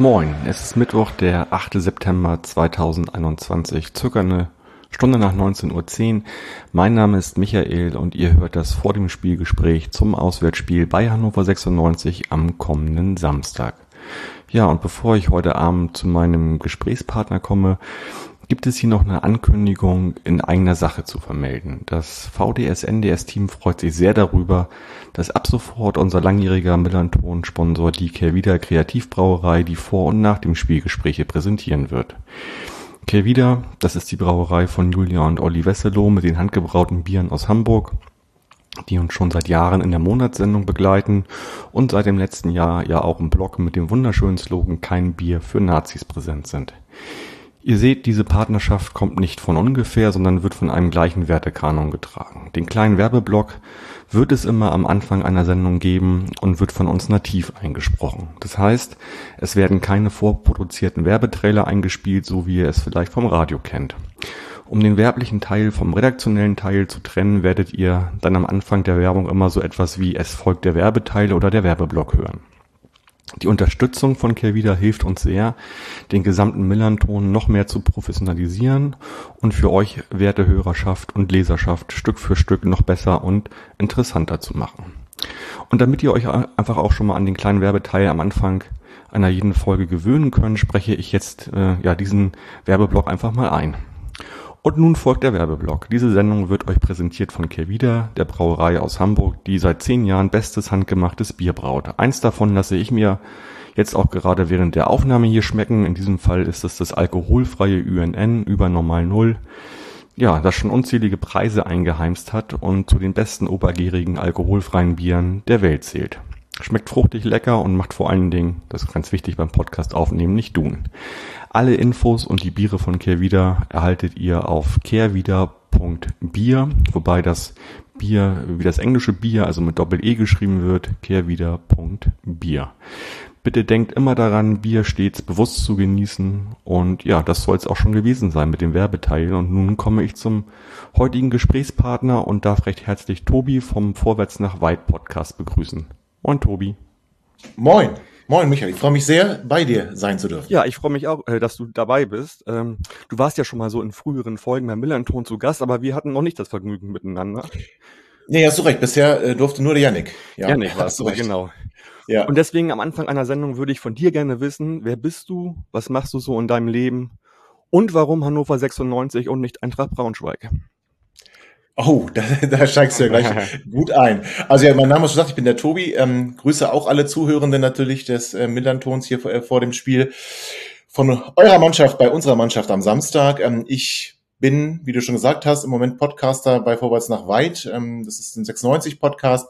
Moin, es ist Mittwoch, der 8. September 2021, circa eine Stunde nach 19.10 Uhr. Mein Name ist Michael und ihr hört das vor dem Spielgespräch zum Auswärtsspiel bei Hannover 96 am kommenden Samstag. Ja, und bevor ich heute Abend zu meinem Gesprächspartner komme, gibt es hier noch eine Ankündigung in eigener Sache zu vermelden. Das VDS-NDS-Team freut sich sehr darüber, dass ab sofort unser langjähriger Millanton-Sponsor die Kehrwieder Kreativbrauerei die vor und nach dem Spielgespräche präsentieren wird. Kehrwieder, das ist die Brauerei von Julia und Olli Wesselow mit den handgebrauten Bieren aus Hamburg die uns schon seit Jahren in der Monatssendung begleiten und seit dem letzten Jahr ja auch im Blog mit dem wunderschönen Slogan Kein Bier für Nazis präsent sind. Ihr seht, diese Partnerschaft kommt nicht von ungefähr, sondern wird von einem gleichen Wertekanon getragen. Den kleinen Werbeblock wird es immer am Anfang einer Sendung geben und wird von uns nativ eingesprochen. Das heißt, es werden keine vorproduzierten Werbetrailer eingespielt, so wie ihr es vielleicht vom Radio kennt. Um den werblichen Teil vom redaktionellen Teil zu trennen, werdet ihr dann am Anfang der Werbung immer so etwas wie es folgt der Werbeteil oder der Werbeblock hören. Die Unterstützung von Kehrwieder hilft uns sehr, den gesamten Millanton noch mehr zu professionalisieren und für euch, werte Hörerschaft und Leserschaft, Stück für Stück noch besser und interessanter zu machen. Und damit ihr euch einfach auch schon mal an den kleinen Werbeteil am Anfang einer jeden Folge gewöhnen könnt, spreche ich jetzt äh, ja diesen Werbeblock einfach mal ein. Und nun folgt der Werbeblock. Diese Sendung wird euch präsentiert von Kehrwieder, der Brauerei aus Hamburg, die seit zehn Jahren bestes handgemachtes Bier braut. Eins davon lasse ich mir jetzt auch gerade während der Aufnahme hier schmecken. In diesem Fall ist es das alkoholfreie UNN über Normal Null. Ja, das schon unzählige Preise eingeheimst hat und zu den besten obergärigen alkoholfreien Bieren der Welt zählt. Schmeckt fruchtig lecker und macht vor allen Dingen, das ist ganz wichtig beim Podcast aufnehmen, nicht tun. Alle Infos und die Biere von Kehrwieder erhaltet ihr auf kehrwieder.bier, wobei das Bier wie das englische Bier, also mit Doppel-E geschrieben wird, kehrwieder.bier. Bitte denkt immer daran, Bier stets bewusst zu genießen. Und ja, das soll es auch schon gewesen sein mit dem Werbeteil. Und nun komme ich zum heutigen Gesprächspartner und darf recht herzlich Tobi vom Vorwärts nach Weit Podcast begrüßen. Moin, Tobi. Moin. Moin, Michael. Ich freue mich sehr, bei dir sein zu dürfen. Ja, ich freue mich auch, äh, dass du dabei bist. Ähm, du warst ja schon mal so in früheren Folgen bei Millanton zu Gast, aber wir hatten noch nicht das Vergnügen miteinander. Nee, hast du recht. Bisher äh, durfte nur der Yannick. Ja, Yannick warst du, recht. genau. Ja. Und deswegen am Anfang einer Sendung würde ich von dir gerne wissen, wer bist du, was machst du so in deinem Leben und warum Hannover 96 und nicht Eintracht Braunschweig? Oh, da, da steigst du ja gleich gut ein. Also ja, mein Name ist schon gesagt, ich bin der Tobi. Ähm, grüße auch alle Zuhörenden natürlich des äh, Millantons hier vor, äh, vor dem Spiel von eurer Mannschaft bei unserer Mannschaft am Samstag. Ähm, ich bin, wie du schon gesagt hast, im Moment Podcaster bei Vorwärts nach Weit. Ähm, das ist ein 96 Podcast.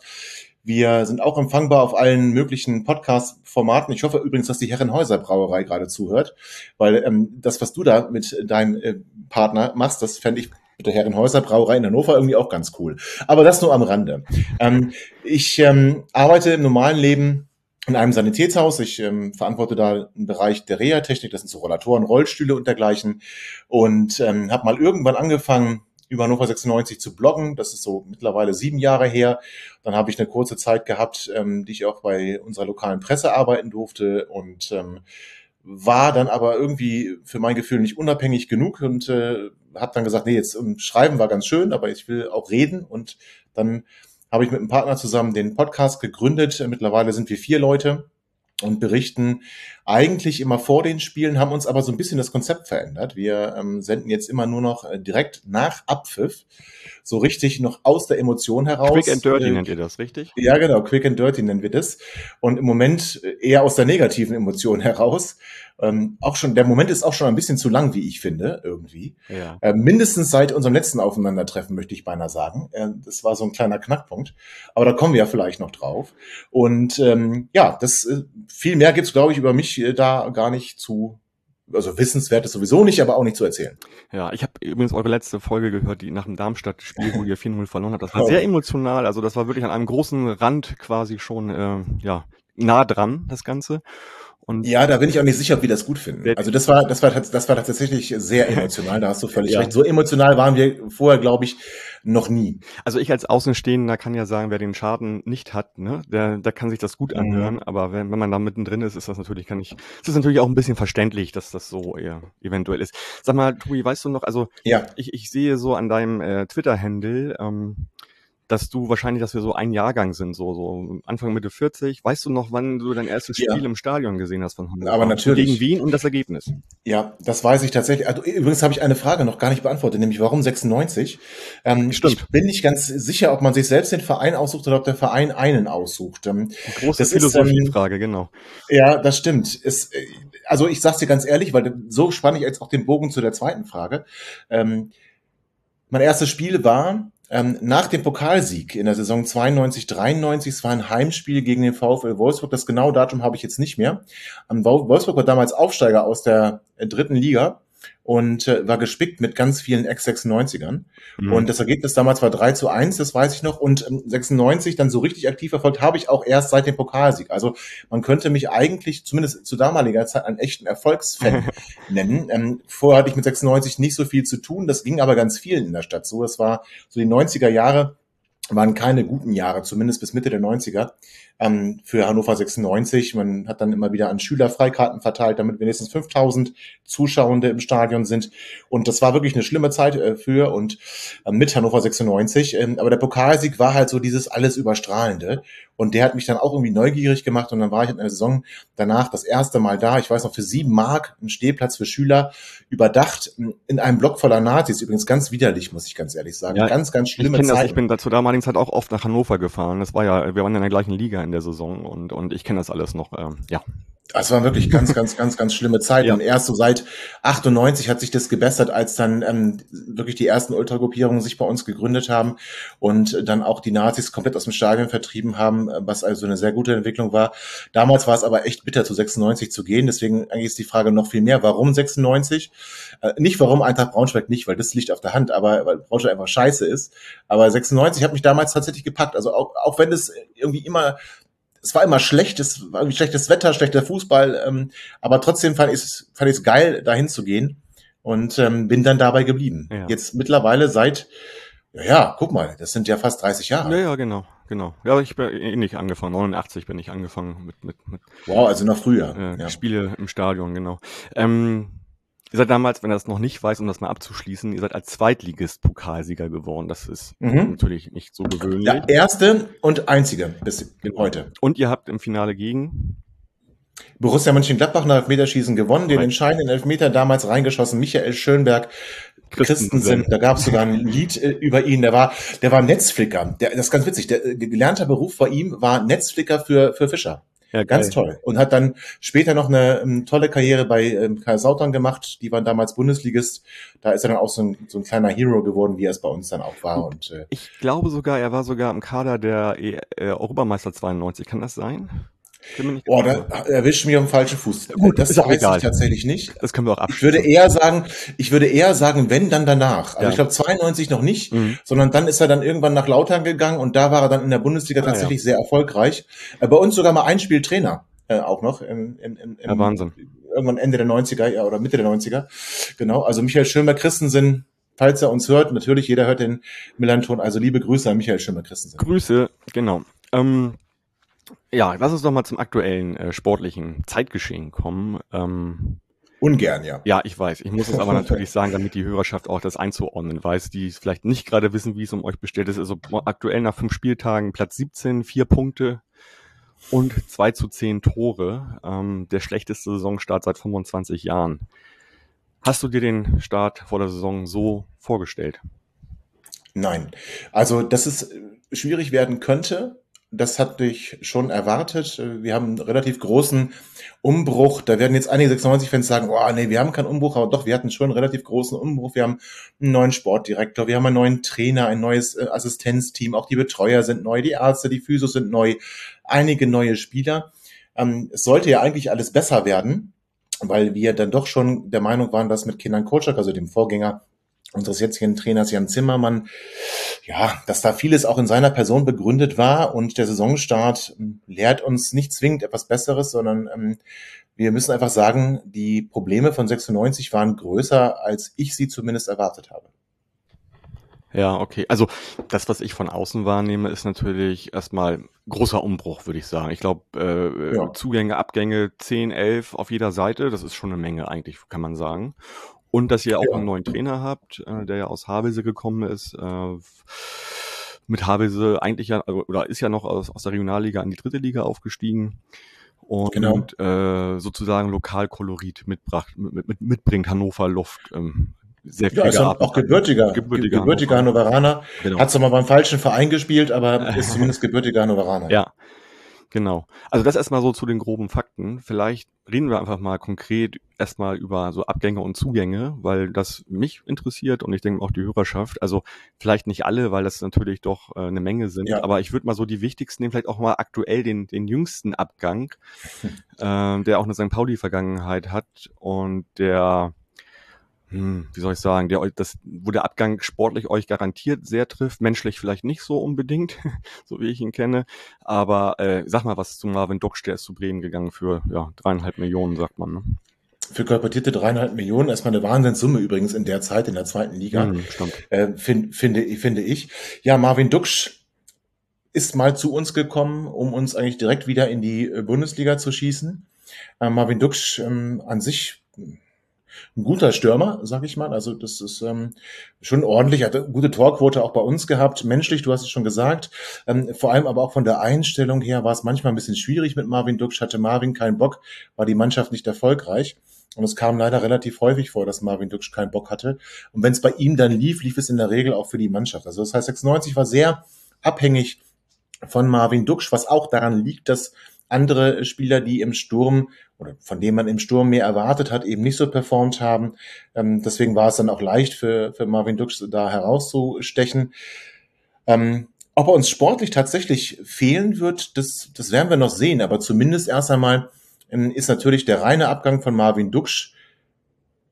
Wir sind auch empfangbar auf allen möglichen Podcast-Formaten. Ich hoffe übrigens, dass die Herrenhäuser Brauerei gerade zuhört, weil ähm, das, was du da mit deinem äh, Partner machst, das fände ich der Herrenhäuser Brauerei in Hannover irgendwie auch ganz cool. Aber das nur am Rande. Ähm, ich ähm, arbeite im normalen Leben in einem Sanitätshaus. Ich ähm, verantworte da einen Bereich der Reha-Technik, das sind so Rollatoren, Rollstühle und dergleichen. Und ähm, habe mal irgendwann angefangen, über Hannover 96 zu bloggen. Das ist so mittlerweile sieben Jahre her. Dann habe ich eine kurze Zeit gehabt, ähm, die ich auch bei unserer lokalen Presse arbeiten durfte und ähm, war dann aber irgendwie für mein Gefühl nicht unabhängig genug und äh, habe dann gesagt, nee, jetzt um, ähm, schreiben war ganz schön, aber ich will auch reden und dann habe ich mit einem Partner zusammen den Podcast gegründet. Mittlerweile sind wir vier Leute und berichten eigentlich immer vor den Spielen, haben uns aber so ein bisschen das Konzept verändert. Wir ähm, senden jetzt immer nur noch äh, direkt nach Abpfiff, so richtig noch aus der Emotion heraus. Quick and Dirty äh, nennt ihr das, richtig? Ja, genau, Quick and Dirty nennen wir das. Und im Moment äh, eher aus der negativen Emotion heraus. Ähm, auch schon, der Moment ist auch schon ein bisschen zu lang, wie ich finde, irgendwie. Ja. Äh, mindestens seit unserem letzten Aufeinandertreffen, möchte ich beinahe sagen. Äh, das war so ein kleiner Knackpunkt. Aber da kommen wir ja vielleicht noch drauf. Und ähm, ja, das äh, viel mehr gibt's, glaube ich, über mich äh, da gar nicht zu also wissenswert ist sowieso nicht, aber auch nicht zu erzählen. Ja, ich habe übrigens eure letzte Folge gehört, die nach dem Darmstadt-Spiel, wo ihr 4-0 verloren habt. Das war oh. sehr emotional, also das war wirklich an einem großen Rand quasi schon äh, ja nah dran, das Ganze. Und ja, da bin ich auch nicht sicher, ob wir das gut finden. Also das war, das war, das war tatsächlich sehr emotional. Da hast du völlig ja. recht. So emotional waren wir vorher, glaube ich, noch nie. Also ich als Außenstehender kann ja sagen, wer den Schaden nicht hat, ne, der, der kann sich das gut mhm. anhören. Mhm. Aber wenn, wenn man da mittendrin ist, ist das natürlich, kann ich, ist das natürlich auch ein bisschen verständlich, dass das so eher eventuell ist. Sag mal, Tobi, weißt du noch, also ja. ich, ich sehe so an deinem äh, Twitter-Handle, ähm, dass du wahrscheinlich, dass wir so ein Jahrgang sind, so, so Anfang Mitte 40. Weißt du noch, wann du dein erstes Spiel ja. im Stadion gesehen hast von Hamburg? Aber natürlich. Gegen Wien und das Ergebnis. Ja, das weiß ich tatsächlich. Also, übrigens habe ich eine Frage noch gar nicht beantwortet, nämlich warum 96? Ähm, Stimmt. Ich bin nicht ganz sicher, ob man sich selbst den Verein aussucht oder ob der Verein einen aussucht. Ähm, große Philosophiefrage, ähm, genau. Ja, das stimmt. Es, äh, also ich sag's dir ganz ehrlich, weil so spanne ich jetzt auch den Bogen zu der zweiten Frage. Ähm, mein erstes Spiel war ähm, nach dem Pokalsieg in der Saison 92, 93, es war ein Heimspiel gegen den VfL Wolfsburg. Das genaue Datum habe ich jetzt nicht mehr. Ähm, Wolfsburg war damals Aufsteiger aus der äh, dritten Liga und äh, war gespickt mit ganz vielen Ex-96ern. Mhm. Und das Ergebnis damals war 3 zu 1, das weiß ich noch. Und ähm, 96 dann so richtig aktiv verfolgt habe ich auch erst seit dem Pokalsieg. Also man könnte mich eigentlich, zumindest zu damaliger Zeit, einen echten Erfolgsfan nennen. Ähm, vorher hatte ich mit 96 nicht so viel zu tun, das ging aber ganz vielen in der Stadt so. Das war so die 90er Jahre waren keine guten Jahre, zumindest bis Mitte der 90er ähm, für Hannover 96. Man hat dann immer wieder an Schüler Freikarten verteilt, damit wenigstens 5000 Zuschauende im Stadion sind. Und das war wirklich eine schlimme Zeit äh, für und äh, mit Hannover 96. Ähm, aber der Pokalsieg war halt so dieses alles überstrahlende. Und der hat mich dann auch irgendwie neugierig gemacht. Und dann war ich in der Saison danach das erste Mal da. Ich weiß noch, für sieben Mark, ein Stehplatz für Schüler, überdacht in einem Block voller Nazis. Übrigens ganz widerlich, muss ich ganz ehrlich sagen. Ja, ganz, ganz schlimme ich Zeit. Ich bin dazu damaligen Zeit auch oft nach Hannover gefahren. Das war ja, wir waren in der gleichen Liga in der Saison und, und ich kenne das alles noch. Ähm, ja. Das waren wirklich ganz, ganz, ganz, ganz schlimme Zeiten. Ja. Und erst so seit 98 hat sich das gebessert, als dann ähm, wirklich die ersten Ultragruppierungen sich bei uns gegründet haben und dann auch die Nazis komplett aus dem Stadion vertrieben haben, was also eine sehr gute Entwicklung war. Damals war es aber echt bitter, zu 96 zu gehen. Deswegen eigentlich ist die Frage noch viel mehr, warum 96? Äh, nicht warum Eintracht Braunschweig nicht, weil das liegt auf der Hand, aber weil Braunschweig einfach scheiße ist. Aber 96 hat mich damals tatsächlich gepackt. Also auch, auch wenn es irgendwie immer es war immer schlecht, es war irgendwie schlechtes Wetter, schlechter Fußball, ähm, aber trotzdem fand ich es fand ich's geil, dahin zu gehen und ähm, bin dann dabei geblieben. Ja. Jetzt mittlerweile seit, ja, ja, guck mal, das sind ja fast 30 Jahre. Ja, ja, genau, genau. Ja, ich bin eh nicht angefangen, 89 bin ich angefangen mit, mit, mit Wow, also noch früher. Äh, ja. Spiele im Stadion, genau. Ähm, Ihr seid damals, wenn er das noch nicht weiß, um das mal abzuschließen, ihr seid als Zweitligist Pokalsieger geworden. Das ist mhm. natürlich nicht so gewöhnlich. Der erste und einzige bis heute. Und ihr habt im Finale gegen Borussia Mönchengladbach nach Elfmeterschießen gewonnen, den entscheidenden Elfmeter damals reingeschossen, Michael Schönberg, Christensen, da gab es sogar ein Lied äh, über ihn, der war, der war Netzflicker. Der, das ist ganz witzig, der äh, gelernter Beruf vor ihm war Netzflicker für, für Fischer. Ja, Ganz toll. Und hat dann später noch eine, eine ähm, tolle Karriere bei ähm, Kaiserslautern gemacht. Die waren damals Bundesligist. Da ist er dann auch so ein, so ein kleiner Hero geworden, wie er es bei uns dann auch war. Und, äh, ich glaube sogar, er war sogar im Kader der äh, Europameister 92. Kann das sein? Boah, da erwischt mich auf den falschen Fuß. Gut, das ist auch egal. tatsächlich nicht. Das können wir auch abschließen. Ich würde eher sagen, ich würde eher sagen, wenn, dann danach. Also ja. ich glaube 92 noch nicht, mhm. sondern dann ist er dann irgendwann nach Lautern gegangen und da war er dann in der Bundesliga ah, tatsächlich ja. sehr erfolgreich. Äh, bei uns sogar mal ein Spiel Trainer äh, auch noch. Im, im, im, ja, Wahnsinn. Irgendwann Ende der 90er ja, oder Mitte der 90er. Genau, also Michael Schirmer-Christensen, falls er uns hört, natürlich, jeder hört den Millanton, also liebe Grüße an Michael Schirmer-Christensen. Grüße, genau. Ähm, ja, lass uns doch mal zum aktuellen äh, sportlichen Zeitgeschehen kommen. Ähm, Ungern, ja. Ja, ich weiß. Ich muss es aber natürlich sagen, damit die Hörerschaft auch das einzuordnen weiß, die vielleicht nicht gerade wissen, wie es um euch bestellt ist. Also aktuell nach fünf Spieltagen Platz 17, vier Punkte und zwei zu zehn Tore. Ähm, der schlechteste Saisonstart seit 25 Jahren. Hast du dir den Start vor der Saison so vorgestellt? Nein. Also, dass es schwierig werden könnte, das hatte ich schon erwartet. Wir haben einen relativ großen Umbruch. Da werden jetzt einige 96-Fans sagen, oh nee, wir haben keinen Umbruch, aber doch, wir hatten schon einen relativ großen Umbruch. Wir haben einen neuen Sportdirektor, wir haben einen neuen Trainer, ein neues äh, Assistenzteam, auch die Betreuer sind neu, die Ärzte, die Physios sind neu, einige neue Spieler. Ähm, es sollte ja eigentlich alles besser werden, weil wir dann doch schon der Meinung waren, dass mit Kindern Kotschak, also dem Vorgänger, unseres jetzigen Trainers Jan Zimmermann, ja, dass da vieles auch in seiner Person begründet war und der Saisonstart ähm, lehrt uns nicht zwingend etwas Besseres, sondern ähm, wir müssen einfach sagen, die Probleme von 96 waren größer, als ich sie zumindest erwartet habe. Ja, okay. Also das, was ich von außen wahrnehme, ist natürlich erstmal großer Umbruch, würde ich sagen. Ich glaube, äh, ja. Zugänge, Abgänge 10, 11 auf jeder Seite, das ist schon eine Menge eigentlich, kann man sagen. Und dass ihr auch ja. einen neuen Trainer habt, äh, der ja aus Havelse gekommen ist. Äh, mit Havelse eigentlich ja, also, oder ist ja noch aus, aus der Regionalliga in die dritte Liga aufgestiegen und genau. äh, sozusagen Lokalkolorit mitbracht, mit, mit, mitbringt Hannover Luft. Ähm, sehr viel ja, ist auch gebürtiger, gebürtiger, gebürtiger Hannoveraner. Genau. Hat zwar mal beim falschen Verein gespielt, aber ist zumindest gebürtiger Hannoveraner. Ja, Genau. Also das erstmal so zu den groben Fakten. Vielleicht reden wir einfach mal konkret erstmal über so Abgänge und Zugänge, weil das mich interessiert und ich denke auch die Hörerschaft. Also vielleicht nicht alle, weil das natürlich doch äh, eine Menge sind, ja. aber ich würde mal so die wichtigsten nehmen, vielleicht auch mal aktuell den, den jüngsten Abgang, äh, der auch eine St. Pauli-Vergangenheit hat und der hm, wie soll ich sagen, der, das, wo der Abgang sportlich euch garantiert sehr trifft, menschlich vielleicht nicht so unbedingt, so wie ich ihn kenne. Aber äh, sag mal was zu Marvin Ducksch, der ist zu Bremen gegangen für ja, dreieinhalb Millionen, sagt man. Ne? Für kolportierte dreieinhalb Millionen, erstmal eine Wahnsinnssumme übrigens in der Zeit, in der zweiten Liga, mhm, äh, find, finde, finde ich. Ja, Marvin Ducksch ist mal zu uns gekommen, um uns eigentlich direkt wieder in die äh, Bundesliga zu schießen. Äh, Marvin Ducksch ähm, an sich ein guter Stürmer, sag ich mal. Also das ist ähm, schon ordentlich, hat eine gute Torquote auch bei uns gehabt. Menschlich, du hast es schon gesagt. Ähm, vor allem aber auch von der Einstellung her war es manchmal ein bisschen schwierig mit Marvin Duksch. Hatte Marvin keinen Bock, war die Mannschaft nicht erfolgreich. Und es kam leider relativ häufig vor, dass Marvin Duksch keinen Bock hatte. Und wenn es bei ihm dann lief, lief es in der Regel auch für die Mannschaft. Also das heißt, 96 war sehr abhängig von Marvin Duksch, was auch daran liegt, dass andere Spieler, die im Sturm oder von denen man im Sturm mehr erwartet hat, eben nicht so performt haben. Ähm, deswegen war es dann auch leicht für, für Marvin Dux da herauszustechen. Ähm, ob er uns sportlich tatsächlich fehlen wird, das, das werden wir noch sehen. Aber zumindest erst einmal ähm, ist natürlich der reine Abgang von Marvin Dux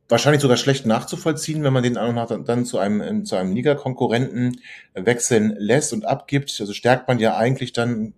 wahrscheinlich sogar schlecht nachzuvollziehen, wenn man den dann zu einem, zu einem Ligakonkurrenten wechseln lässt und abgibt. Also stärkt man ja eigentlich dann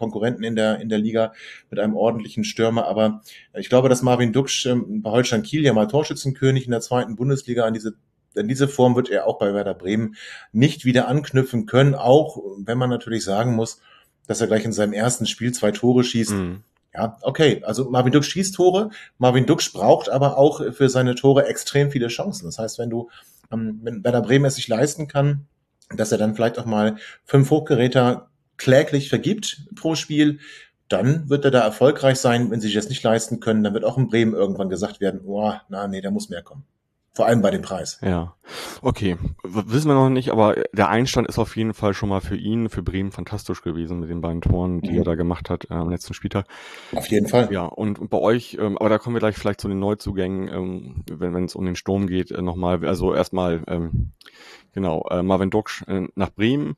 Konkurrenten in der, in der Liga mit einem ordentlichen Stürmer. Aber ich glaube, dass Marvin Duksch ähm, bei Holstein Kiel ja mal Torschützenkönig in der zweiten Bundesliga an diese in diese Form wird er auch bei Werder Bremen nicht wieder anknüpfen können, auch wenn man natürlich sagen muss, dass er gleich in seinem ersten Spiel zwei Tore schießt. Mhm. Ja, okay. Also Marvin Dux schießt Tore. Marvin Dux braucht aber auch für seine Tore extrem viele Chancen. Das heißt, wenn du, ähm, wenn Werder Bremen es sich leisten kann, dass er dann vielleicht auch mal fünf Hochgeräter kläglich vergibt pro Spiel, dann wird er da erfolgreich sein. Wenn sie sich das nicht leisten können, dann wird auch in Bremen irgendwann gesagt werden, oh, na, nee, da muss mehr kommen. Vor allem bei dem Preis. Ja, okay. Wissen wir noch nicht, aber der Einstand ist auf jeden Fall schon mal für ihn, für Bremen fantastisch gewesen mit den beiden Toren, die mhm. er da gemacht hat äh, am letzten Spieltag. Auf jeden Fall. Ja, und, bei euch, ähm, aber da kommen wir gleich vielleicht zu den Neuzugängen, ähm, wenn wenn es um den Sturm geht, äh, nochmal. Also erstmal, ähm, genau, äh, Marvin Ducksch äh, nach Bremen.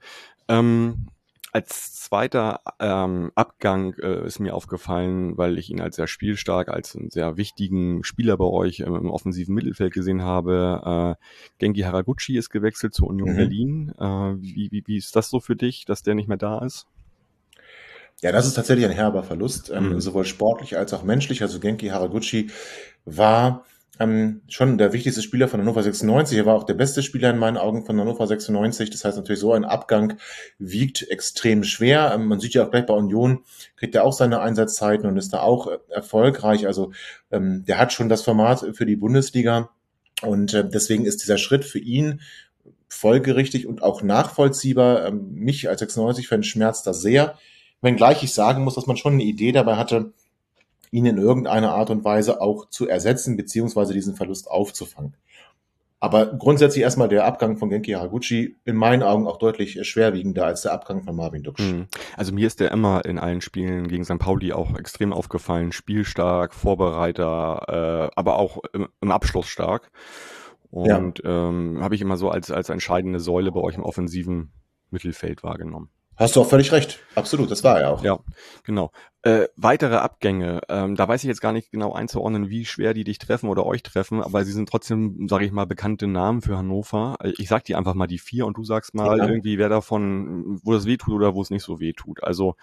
Ähm, als zweiter ähm, Abgang äh, ist mir aufgefallen, weil ich ihn als sehr spielstark, als einen sehr wichtigen Spieler bei euch ähm, im offensiven Mittelfeld gesehen habe. Äh, Genki Haraguchi ist gewechselt zur Union mhm. Berlin. Äh, wie, wie, wie ist das so für dich, dass der nicht mehr da ist? Ja, das ist tatsächlich ein herber Verlust, ähm, mhm. sowohl sportlich als auch menschlich. Also Genki Haraguchi war ähm, schon der wichtigste Spieler von Hannover 96. Er war auch der beste Spieler in meinen Augen von Hannover 96. Das heißt natürlich, so ein Abgang wiegt extrem schwer. Ähm, man sieht ja auch gleich bei Union, kriegt er auch seine Einsatzzeiten und ist da auch äh, erfolgreich. Also ähm, der hat schon das Format für die Bundesliga. Und äh, deswegen ist dieser Schritt für ihn folgerichtig und auch nachvollziehbar. Ähm, mich als 96-Fan schmerzt das sehr. Wenngleich ich sagen muss, dass man schon eine Idee dabei hatte, ihn in irgendeiner Art und Weise auch zu ersetzen, beziehungsweise diesen Verlust aufzufangen. Aber grundsätzlich erstmal der Abgang von Genki Haraguchi in meinen Augen auch deutlich schwerwiegender als der Abgang von Marvin Duksch. Mhm. Also mir ist der immer in allen Spielen gegen St. Pauli auch extrem aufgefallen. Spielstark, Vorbereiter, äh, aber auch im, im Abschluss stark. Und ja. ähm, habe ich immer so als, als entscheidende Säule bei euch im offensiven Mittelfeld wahrgenommen. Hast du auch völlig recht. Absolut, das war er auch. Ja, genau. Äh, weitere Abgänge, ähm, da weiß ich jetzt gar nicht genau einzuordnen, wie schwer die dich treffen oder euch treffen, aber sie sind trotzdem, sage ich mal, bekannte Namen für Hannover. Ich sag dir einfach mal die vier und du sagst mal ja. irgendwie, wer davon, wo das weh tut oder wo es nicht so weh tut. Also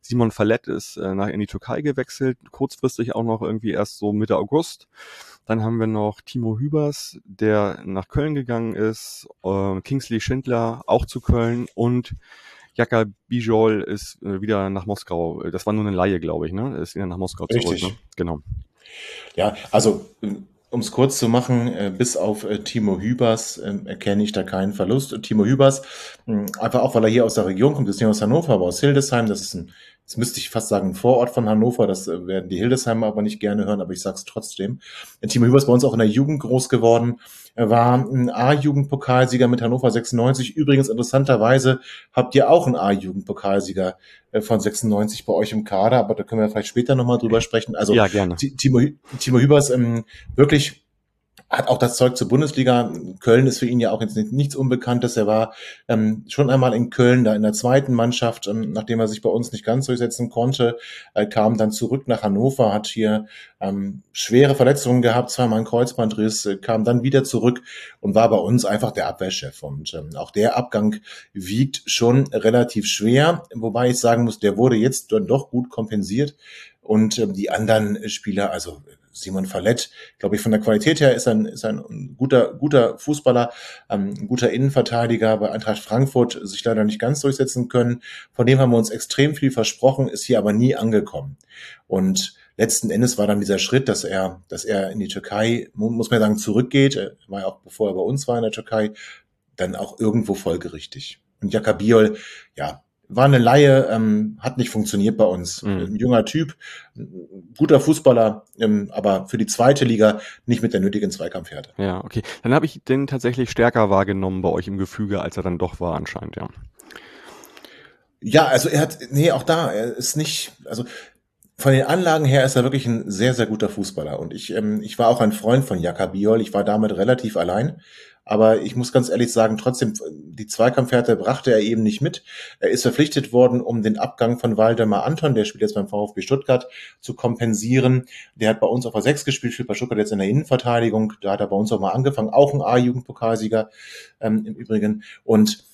Simon Fallett ist äh, nach in die Türkei gewechselt, kurzfristig auch noch irgendwie erst so Mitte August. Dann haben wir noch Timo Hübers, der nach Köln gegangen ist, äh, Kingsley Schindler auch zu Köln und Jaka Bijol ist äh, wieder nach Moskau. Das war nur eine Laie, glaube ich, ne? Ist wieder nach Moskau Richtig. zurück. Ne? Genau. Ja, also um es kurz zu machen, äh, bis auf äh, Timo Hübers äh, erkenne ich da keinen Verlust. Timo Hübers, einfach auch, weil er hier aus der Region kommt, ist nicht aus Hannover, aber aus Hildesheim. Das ist ein Jetzt müsste ich fast sagen, ein Vorort von Hannover, das äh, werden die Hildesheimer aber nicht gerne hören, aber ich sage es trotzdem. Timo Hüber ist bei uns auch in der Jugend groß geworden. Er war ein A-Jugendpokalsieger mit Hannover 96. Übrigens, interessanterweise habt ihr auch einen A-Jugendpokalsieger äh, von 96 bei euch im Kader, aber da können wir vielleicht später nochmal drüber sprechen. Also ja, gerne. Timo, Timo Hübers ähm, wirklich hat auch das Zeug zur Bundesliga. Köln ist für ihn ja auch jetzt nichts Unbekanntes. Er war ähm, schon einmal in Köln, da in der zweiten Mannschaft, ähm, nachdem er sich bei uns nicht ganz durchsetzen konnte, äh, kam dann zurück nach Hannover, hat hier ähm, schwere Verletzungen gehabt, zweimal ein Kreuzbandriss, äh, kam dann wieder zurück und war bei uns einfach der Abwehrchef. Und ähm, auch der Abgang wiegt schon relativ schwer, wobei ich sagen muss, der wurde jetzt dann doch gut kompensiert. Und ähm, die anderen Spieler, also Simon Fallett, glaube ich, von der Qualität her ist ein, ist ein guter, guter Fußballer, ähm, ein guter Innenverteidiger bei Eintracht Frankfurt sich leider nicht ganz durchsetzen können. Von dem haben wir uns extrem viel versprochen, ist hier aber nie angekommen. Und letzten Endes war dann dieser Schritt, dass er, dass er in die Türkei, muss man sagen, zurückgeht, er war ja auch bevor er bei uns war in der Türkei, dann auch irgendwo folgerichtig. Und Jakabiol, ja, war eine Laie, ähm, hat nicht funktioniert bei uns. Mhm. Ein junger Typ, guter Fußballer, ähm, aber für die zweite Liga nicht mit der nötigen Zweikampfhärte. Ja, okay. Dann habe ich den tatsächlich stärker wahrgenommen bei euch im Gefüge, als er dann doch war anscheinend, ja. Ja, also er hat, nee, auch da, er ist nicht, also von den Anlagen her ist er wirklich ein sehr, sehr guter Fußballer. Und ich, ähm, ich war auch ein Freund von Jaka Biol. Ich war damit relativ allein. Aber ich muss ganz ehrlich sagen, trotzdem, die Zweikampfhärte brachte er eben nicht mit. Er ist verpflichtet worden, um den Abgang von Waldemar Anton, der spielt jetzt beim VfB Stuttgart, zu kompensieren. Der hat bei uns auf der 6 gespielt, spielt bei Stuttgart jetzt in der Innenverteidigung. Da hat er bei uns auch mal angefangen, auch ein A-Jugendpokalsieger ähm, im Übrigen. Und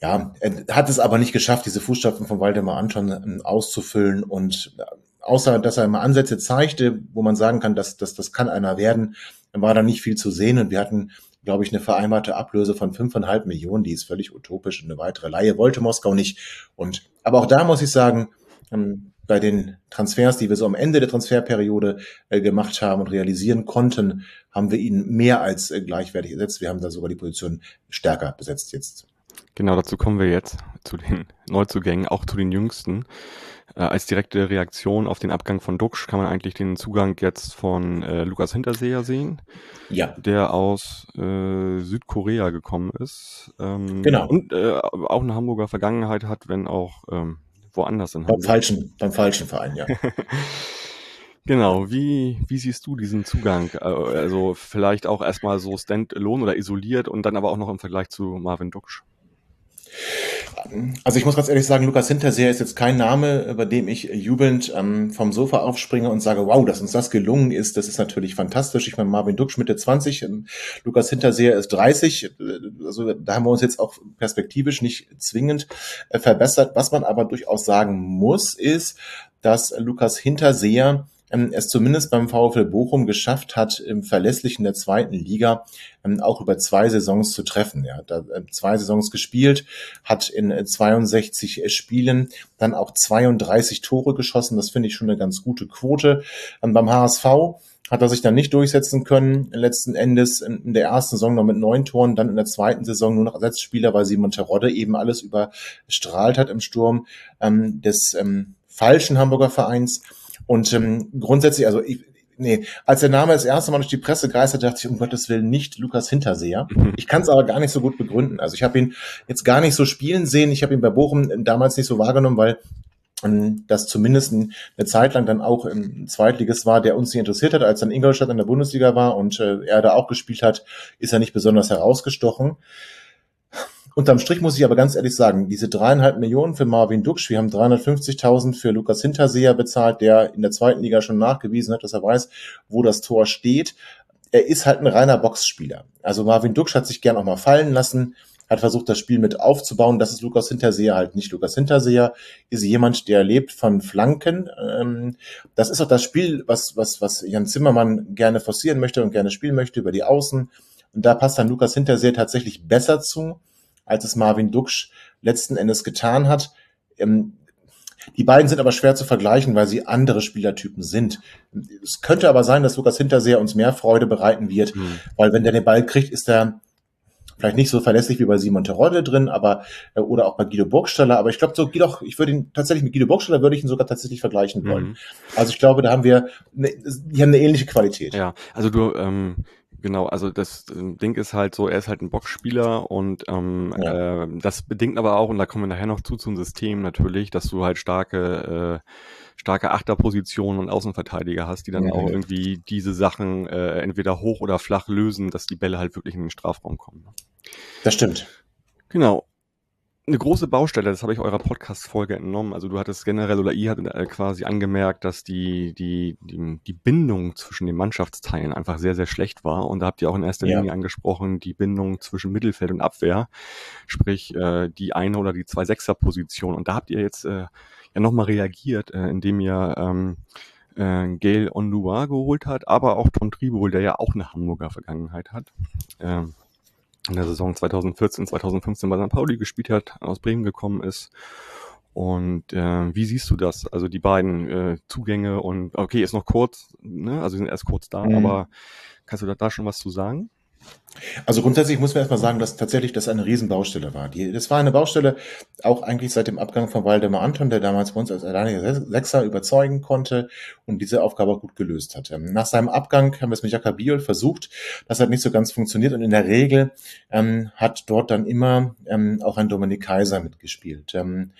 ja, er hat es aber nicht geschafft, diese Fußstapfen von Waldemar Anton ähm, auszufüllen und äh, außer dass er mal Ansätze zeigte, wo man sagen kann, dass, dass das kann einer werden, war da nicht viel zu sehen und wir hatten glaube ich, eine vereinbarte Ablöse von fünfeinhalb Millionen, die ist völlig utopisch und eine weitere Laie wollte Moskau nicht. Und aber auch da muss ich sagen, ähm, bei den Transfers, die wir so am Ende der Transferperiode äh, gemacht haben und realisieren konnten, haben wir ihn mehr als äh, gleichwertig ersetzt. Wir haben da sogar die Position stärker besetzt jetzt. Genau, dazu kommen wir jetzt zu den Neuzugängen, auch zu den jüngsten. Äh, als direkte Reaktion auf den Abgang von Duxch kann man eigentlich den Zugang jetzt von äh, Lukas Hinterseher sehen, ja. der aus äh, Südkorea gekommen ist. Ähm, genau. Und äh, auch eine Hamburger Vergangenheit hat, wenn auch ähm, woanders in Hamburg. Beim falschen, beim falschen Verein, ja. Genau, wie, wie siehst du diesen Zugang? Äh, also vielleicht auch erstmal so standalone oder isoliert und dann aber auch noch im Vergleich zu Marvin Duksch. Also ich muss ganz ehrlich sagen, Lukas Hinterseher ist jetzt kein Name, bei dem ich jubelnd ähm, vom Sofa aufspringe und sage, wow, dass uns das gelungen ist, das ist natürlich fantastisch. Ich meine, Marvin Ducksch Mitte 20, ähm, Lukas Hinterseher ist 30, also da haben wir uns jetzt auch perspektivisch nicht zwingend äh, verbessert. Was man aber durchaus sagen muss, ist, dass Lukas Hinterseher es zumindest beim VfL Bochum geschafft hat, im Verlässlichen der zweiten Liga ähm, auch über zwei Saisons zu treffen. Er hat da äh, zwei Saisons gespielt, hat in 62 äh, Spielen dann auch 32 Tore geschossen. Das finde ich schon eine ganz gute Quote. Ähm, beim HSV hat er sich dann nicht durchsetzen können. Letzten Endes in der ersten Saison noch mit neun Toren, dann in der zweiten Saison nur noch Ersatzspieler, weil Simon Terodde eben alles überstrahlt hat im Sturm ähm, des ähm, falschen Hamburger Vereins. Und ähm, grundsätzlich, also ich, nee, als der Name das erste Mal durch die Presse geistert, dachte ich, um Gottes Willen nicht Lukas Hinterseher. Mhm. Ich kann es aber gar nicht so gut begründen. Also ich habe ihn jetzt gar nicht so spielen sehen. Ich habe ihn bei Bochum damals nicht so wahrgenommen, weil ähm, das zumindest eine Zeit lang dann auch im Zweitliges war, der uns nicht interessiert hat. Als dann Ingolstadt in der Bundesliga war und äh, er da auch gespielt hat, ist er nicht besonders herausgestochen. Unterm Strich muss ich aber ganz ehrlich sagen, diese dreieinhalb Millionen für Marvin Duksch, wir haben 350.000 für Lukas Hinterseher bezahlt, der in der zweiten Liga schon nachgewiesen hat, dass er weiß, wo das Tor steht. Er ist halt ein reiner Boxspieler. Also Marvin Duksch hat sich gern auch mal fallen lassen, hat versucht, das Spiel mit aufzubauen. Das ist Lukas Hinterseher halt nicht. Lukas Hinterseher ist jemand, der lebt von Flanken. Ähm, das ist auch das Spiel, was, was, was Jan Zimmermann gerne forcieren möchte und gerne spielen möchte über die Außen. Und da passt dann Lukas Hinterseher tatsächlich besser zu, als es Marvin Duksch letzten Endes getan hat. Ähm, die beiden sind aber schwer zu vergleichen, weil sie andere Spielertypen sind. Es könnte aber sein, dass Lukas Hinterseher uns mehr Freude bereiten wird, mhm. weil wenn der den Ball kriegt, ist er vielleicht nicht so verlässlich wie bei Simon Terodde drin, aber äh, oder auch bei Guido Burgstaller, aber ich glaube so doch, ich würde ihn tatsächlich mit Guido Burgstaller würde ich ihn sogar tatsächlich vergleichen wollen. Mhm. Also ich glaube, da haben wir ne, die haben eine ähnliche Qualität. Ja, also du ähm, Genau, also das äh, Ding ist halt so, er ist halt ein Boxspieler und ähm, ja. äh, das bedingt aber auch, und da kommen wir nachher noch zu zum System natürlich, dass du halt starke äh, starke Achterpositionen und Außenverteidiger hast, die dann mhm. auch irgendwie diese Sachen äh, entweder hoch oder flach lösen, dass die Bälle halt wirklich in den Strafraum kommen. Das stimmt. Genau. Eine große Baustelle, das habe ich eurer Podcast-Folge entnommen. Also du hattest generell oder ihr hattet äh, quasi angemerkt, dass die, die, die, die Bindung zwischen den Mannschaftsteilen einfach sehr, sehr schlecht war. Und da habt ihr auch in erster ja. Linie angesprochen, die Bindung zwischen Mittelfeld und Abwehr, sprich äh, die eine oder die zwei Sechser-Position. Und da habt ihr jetzt äh, ja nochmal reagiert, äh, indem ihr ähm, äh, Gail Onlua geholt hat, aber auch Tom Tribol, der ja auch eine Hamburger Vergangenheit hat. Ähm, in der Saison 2014, 2015 bei St. Pauli gespielt hat, aus Bremen gekommen ist. Und äh, wie siehst du das? Also die beiden äh, Zugänge und okay, ist noch kurz, ne? also sind erst kurz da, mhm. aber kannst du da, da schon was zu sagen? Also grundsätzlich muss man erstmal sagen, dass tatsächlich das eine Riesenbaustelle war. Die, das war eine Baustelle auch eigentlich seit dem Abgang von Waldemar Anton, der damals bei uns als alleiniger Sechser überzeugen konnte und diese Aufgabe auch gut gelöst hat. Ähm, nach seinem Abgang haben wir es mit Jaka Biol versucht. Das hat nicht so ganz funktioniert und in der Regel ähm, hat dort dann immer ähm, auch ein Dominik Kaiser mitgespielt. Ähm,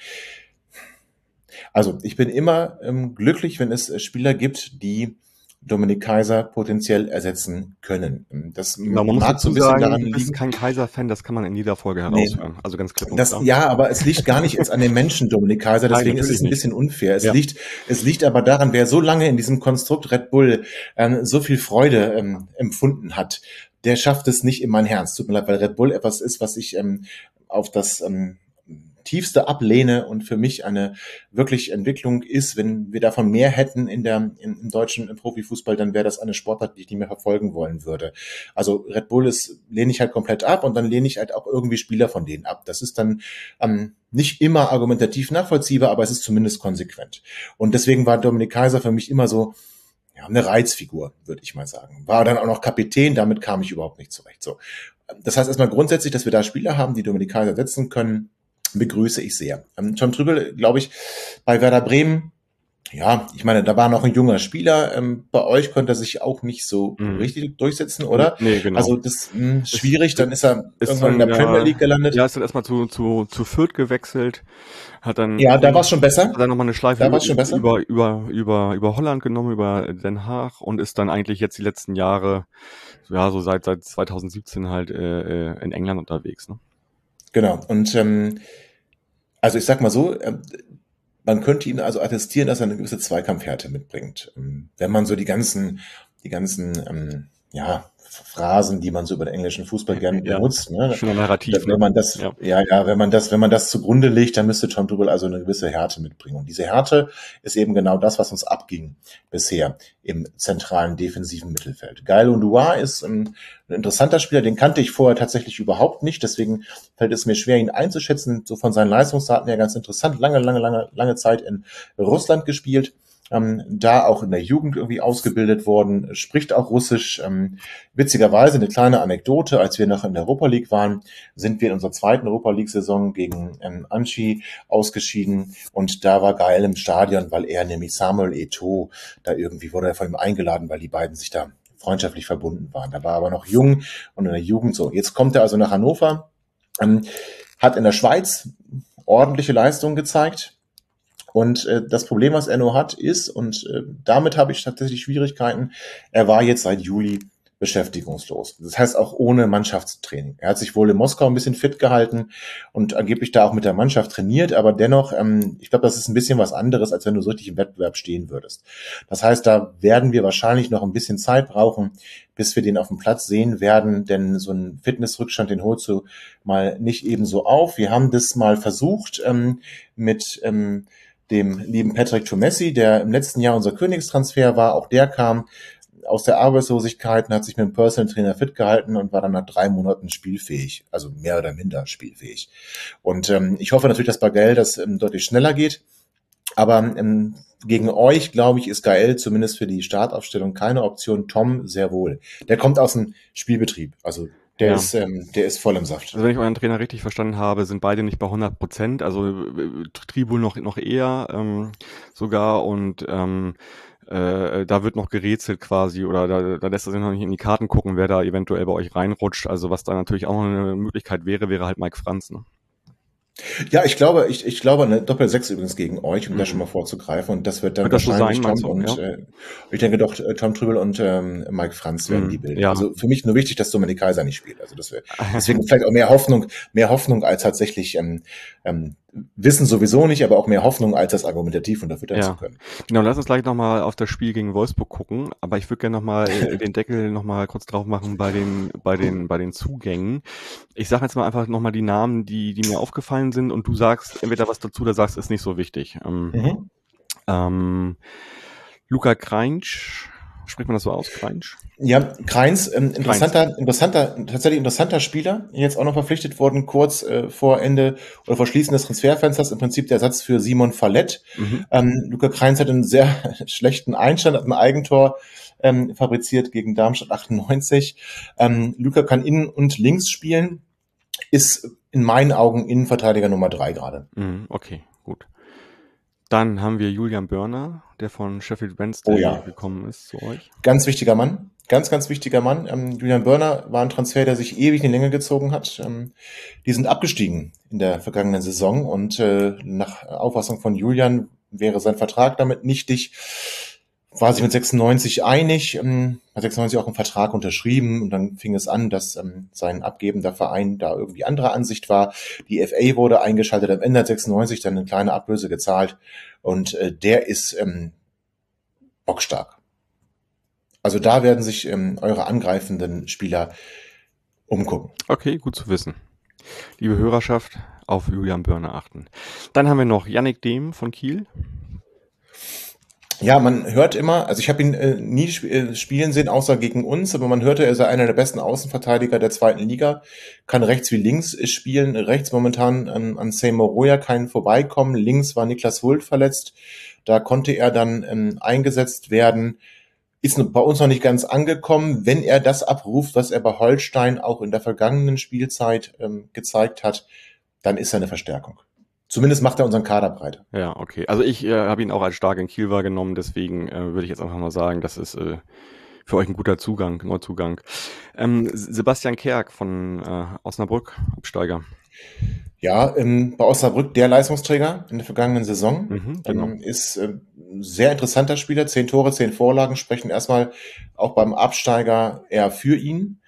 also ich bin immer ähm, glücklich, wenn es Spieler gibt, die Dominik Kaiser potenziell ersetzen können. Das genau, man mag muss so ein bisschen sagen, daran liegen. Du bist kein Kaiser-Fan, das kann man in jeder Folge heraushören. Nee. Also ganz klipp das, Ja, aber es liegt gar nicht jetzt an dem Menschen Dominik Kaiser, deswegen Nein, ist es ein bisschen unfair. Es ja. liegt, es liegt aber daran, wer so lange in diesem Konstrukt Red Bull ähm, so viel Freude ähm, empfunden hat, der schafft es nicht in mein Herz. Tut mir leid, weil Red Bull etwas ist, was ich ähm, auf das ähm, tiefste ablehne und für mich eine wirklich Entwicklung ist, wenn wir davon mehr hätten in der, in, im deutschen Profifußball, dann wäre das eine Sportart, die ich nicht mehr verfolgen wollen würde. Also Red Bull ist, lehne ich halt komplett ab und dann lehne ich halt auch irgendwie Spieler von denen ab. Das ist dann ähm, nicht immer argumentativ nachvollziehbar, aber es ist zumindest konsequent. Und deswegen war Dominik Kaiser für mich immer so, ja, eine Reizfigur, würde ich mal sagen. War dann auch noch Kapitän, damit kam ich überhaupt nicht zurecht. So. Das heißt erstmal grundsätzlich, dass wir da Spieler haben, die Dominik Kaiser setzen können, begrüße ich sehr. Ähm, Tom Trübel, glaube ich, bei Werder Bremen, ja, ich meine, da war noch ein junger Spieler. Ähm, bei euch konnte er sich auch nicht so mhm. richtig durchsetzen, oder? Nee, genau. Also das mh, hm, schwierig, dann ist er ist irgendwann in der ja, Premier League gelandet. Ja, ist dann erstmal zu, zu, zu Fürth gewechselt. Hat dann, ja, da war es schon besser. Hat dann nochmal eine Schleife da schon besser. über, über, über, über Holland genommen, über Den Haag und ist dann eigentlich jetzt die letzten Jahre, ja, so seit, seit 2017 halt äh, äh, in England unterwegs. Ne? Genau. Und ähm, also ich sag mal so, äh, man könnte ihn also attestieren, dass er eine gewisse Zweikampfhärte mitbringt. Ähm, wenn man so die ganzen, die ganzen, ähm, ja, Phrasen, die man so über den englischen Fußball gerne ja, benutzt. Ne? Schöner Narrativ. Wenn man das, ja. ja, ja, wenn man das, wenn man das zugrunde legt, dann müsste Tom Tuchel also eine gewisse Härte mitbringen. Und diese Härte ist eben genau das, was uns abging bisher im zentralen defensiven Mittelfeld. Geil und Dua ist ein, ein interessanter Spieler, den kannte ich vorher tatsächlich überhaupt nicht, deswegen fällt es mir schwer, ihn einzuschätzen. So von seinen Leistungsdaten her ganz interessant. Lange, lange, lange, lange Zeit in Russland gespielt ähm, da auch in der Jugend irgendwie ausgebildet worden, spricht auch Russisch. Ähm, witzigerweise eine kleine Anekdote, als wir noch in der Europa League waren, sind wir in unserer zweiten Europa League-Saison gegen ähm, Anchi ausgeschieden und da war geil im Stadion, weil er nämlich Samuel Eto, da irgendwie wurde er von ihm eingeladen, weil die beiden sich da freundschaftlich verbunden waren. Da war aber noch jung und in der Jugend so. Jetzt kommt er also nach Hannover, ähm, hat in der Schweiz ordentliche Leistungen gezeigt, und äh, das Problem, was Enno hat, ist, und äh, damit habe ich tatsächlich Schwierigkeiten, er war jetzt seit Juli beschäftigungslos. Das heißt auch ohne Mannschaftstraining. Er hat sich wohl in Moskau ein bisschen fit gehalten und angeblich da auch mit der Mannschaft trainiert, aber dennoch, ähm, ich glaube, das ist ein bisschen was anderes, als wenn du so richtig im Wettbewerb stehen würdest. Das heißt, da werden wir wahrscheinlich noch ein bisschen Zeit brauchen, bis wir den auf dem Platz sehen werden, denn so ein Fitnessrückstand, den holst du mal nicht ebenso auf. Wir haben das mal versucht ähm, mit ähm, dem lieben Patrick Tomessi, der im letzten Jahr unser Königstransfer war. Auch der kam aus der Arbeitslosigkeit und hat sich mit dem Personal Trainer fit gehalten und war dann nach drei Monaten spielfähig, also mehr oder minder spielfähig. Und ähm, ich hoffe natürlich, dass bei Gael das ähm, deutlich schneller geht. Aber ähm, gegen euch, glaube ich, ist Gael zumindest für die Startaufstellung keine Option. Tom sehr wohl. Der kommt aus dem Spielbetrieb. Also der, ja. ist, ähm, der ist voll im Saft. Also wenn ich euren Trainer richtig verstanden habe, sind beide nicht bei 100 Prozent. Also äh, Tribul noch, noch eher ähm, sogar und ähm, äh, da wird noch gerätselt quasi oder da, da lässt er sich noch nicht in die Karten gucken, wer da eventuell bei euch reinrutscht. Also was da natürlich auch noch eine Möglichkeit wäre, wäre halt Mike Franz. Ne? Ja, ich glaube, ich, ich glaube eine Doppel 6 übrigens gegen euch, um mhm. da schon mal vorzugreifen. Und das wird dann wird wahrscheinlich sein, Tom und ja? äh, ich denke doch äh, Tom Trübel und ähm, Mike Franz werden mhm. die bilden. Ja. Also für mich nur wichtig, dass Dominik Kaiser nicht spielt. Also das wäre deswegen vielleicht auch mehr Hoffnung, mehr Hoffnung als tatsächlich ähm, ähm, wissen sowieso nicht, aber auch mehr Hoffnung, als das argumentativ unterfüttern ja. zu können. Genau, lass uns gleich nochmal auf das Spiel gegen Wolfsburg gucken, aber ich würde gerne nochmal äh, den Deckel nochmal kurz drauf machen bei den, bei den, bei den Zugängen. Ich sage jetzt mal einfach nochmal die Namen, die, die mir aufgefallen sind und du sagst entweder was dazu oder sagst, ist nicht so wichtig. Ähm, mhm. ähm, Luca Kreinsch Spricht man das so aus, Kreinsch? Ja, Kreins, ähm, interessanter, Kreins. interessanter, tatsächlich interessanter Spieler, jetzt auch noch verpflichtet worden, kurz äh, vor Ende oder vor Schließen des Transferfensters, im Prinzip der Satz für Simon Fallett. Mhm. Ähm, Luca Kreins hat einen sehr schlechten Einstand, hat ein Eigentor ähm, fabriziert gegen Darmstadt 98. Ähm, Luca kann innen und links spielen, ist in meinen Augen Innenverteidiger Nummer drei gerade. Mhm, okay, gut. Dann haben wir Julian Börner, der von Sheffield Wednesday oh, ja. gekommen ist zu euch. Ganz wichtiger Mann. Ganz, ganz wichtiger Mann. Ähm, Julian Börner war ein Transfer, der sich ewig in die Länge gezogen hat. Ähm, die sind abgestiegen in der vergangenen Saison und äh, nach Auffassung von Julian wäre sein Vertrag damit nichtig war sich mit 96 einig, ähm, hat 96 auch einen Vertrag unterschrieben und dann fing es an, dass ähm, sein abgebender Verein da irgendwie anderer Ansicht war. Die FA wurde eingeschaltet, am Ende hat 96 dann eine kleine Ablöse gezahlt und äh, der ist ähm, bockstark. Also da werden sich ähm, eure angreifenden Spieler umgucken. Okay, gut zu wissen. Liebe Hörerschaft, auf Julian Börner achten. Dann haben wir noch Yannick Dehm von Kiel. Ja, man hört immer, also ich habe ihn äh, nie sp äh, spielen sehen, außer gegen uns, aber man hörte, er sei einer der besten Außenverteidiger der zweiten Liga, kann rechts wie links spielen, rechts momentan an, an Seymour keinen vorbeikommen, links war Niklas Hult verletzt, da konnte er dann ähm, eingesetzt werden, ist bei uns noch nicht ganz angekommen, wenn er das abruft, was er bei Holstein auch in der vergangenen Spielzeit ähm, gezeigt hat, dann ist er eine Verstärkung. Zumindest macht er unseren Kader breit. Ja, okay. Also ich äh, habe ihn auch als stark in Kiel wahrgenommen, deswegen äh, würde ich jetzt einfach mal sagen, das ist äh, für euch ein guter Zugang, Neuzugang. Ähm, Sebastian Kerk von äh, Osnabrück, Absteiger. Ja, ähm, bei Osnabrück der Leistungsträger in der vergangenen Saison. Mhm, genau. ähm, ist äh, sehr interessanter Spieler. Zehn Tore, zehn Vorlagen sprechen erstmal auch beim Absteiger eher für ihn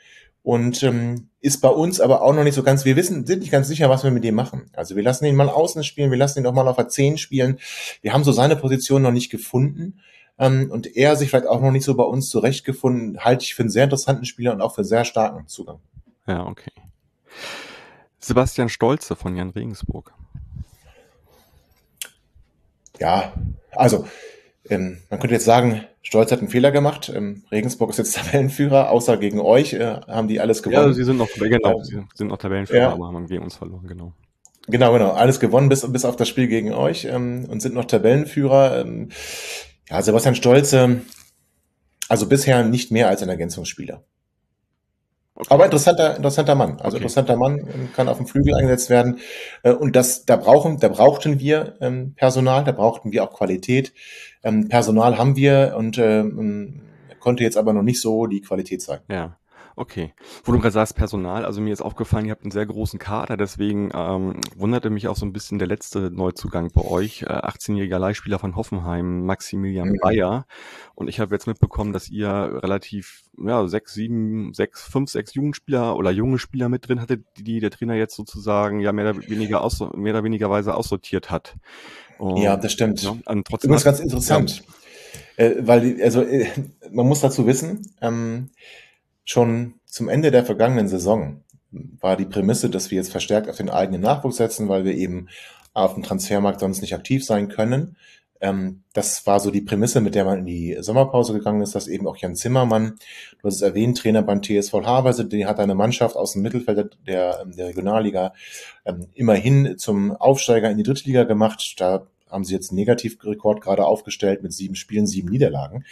und ähm, ist bei uns aber auch noch nicht so ganz, wir wissen, sind nicht ganz sicher, was wir mit dem machen. Also wir lassen ihn mal außen spielen, wir lassen ihn auch mal auf der 10 spielen. Wir haben so seine Position noch nicht gefunden ähm, und er sich vielleicht auch noch nicht so bei uns zurechtgefunden, halte ich für einen sehr interessanten Spieler und auch für einen sehr starken Zugang. Ja, okay. Sebastian Stolze von Jan Regensburg. Ja, also ähm, man könnte jetzt sagen, Stolz hat einen Fehler gemacht. Ähm, Regensburg ist jetzt Tabellenführer, außer gegen euch äh, haben die alles gewonnen. Ja, sie sind noch, genau, sie sind noch Tabellenführer, ja. aber haben gegen uns verloren, genau. Genau, genau. Alles gewonnen bis, bis auf das Spiel gegen euch ähm, und sind noch Tabellenführer. Ähm, ja, Sebastian Stolze, also bisher nicht mehr als ein Ergänzungsspieler. Okay. Aber interessanter, interessanter Mann. Also okay. interessanter Mann kann auf dem Flügel eingesetzt werden. Äh, und das, da brauchen, da brauchten wir ähm, Personal, da brauchten wir auch Qualität. Ähm, Personal haben wir und ähm, konnte jetzt aber noch nicht so die Qualität zeigen. Ja. Okay. Wo du gerade sagst, Personal, also mir ist aufgefallen, ihr habt einen sehr großen Kader, deswegen ähm, wunderte mich auch so ein bisschen der letzte Neuzugang bei euch, äh, 18-jähriger Leihspieler von Hoffenheim, Maximilian. Bayer. Und ich habe jetzt mitbekommen, dass ihr relativ, ja, sechs, sieben, sechs, fünf, sechs Jugendspieler oder junge Spieler mit drin hattet, die der Trainer jetzt sozusagen ja mehr oder weniger, aus, mehr oder weniger Weise aussortiert hat. Und, ja, das stimmt. Ja, und trotzdem ist ganz interessant. Ja. Äh, weil, also, äh, man muss dazu wissen, ähm, Schon zum Ende der vergangenen Saison war die Prämisse, dass wir jetzt verstärkt auf den eigenen Nachwuchs setzen, weil wir eben auf dem Transfermarkt sonst nicht aktiv sein können. Ähm, das war so die Prämisse, mit der man in die Sommerpause gegangen ist, dass eben auch Jan Zimmermann, du hast es erwähnt, Trainer beim TSV Havelse, die hat eine Mannschaft aus dem Mittelfeld der, der Regionalliga ähm, immerhin zum Aufsteiger in die Drittliga gemacht. Da haben sie jetzt einen Negativrekord gerade aufgestellt mit sieben Spielen, sieben Niederlagen.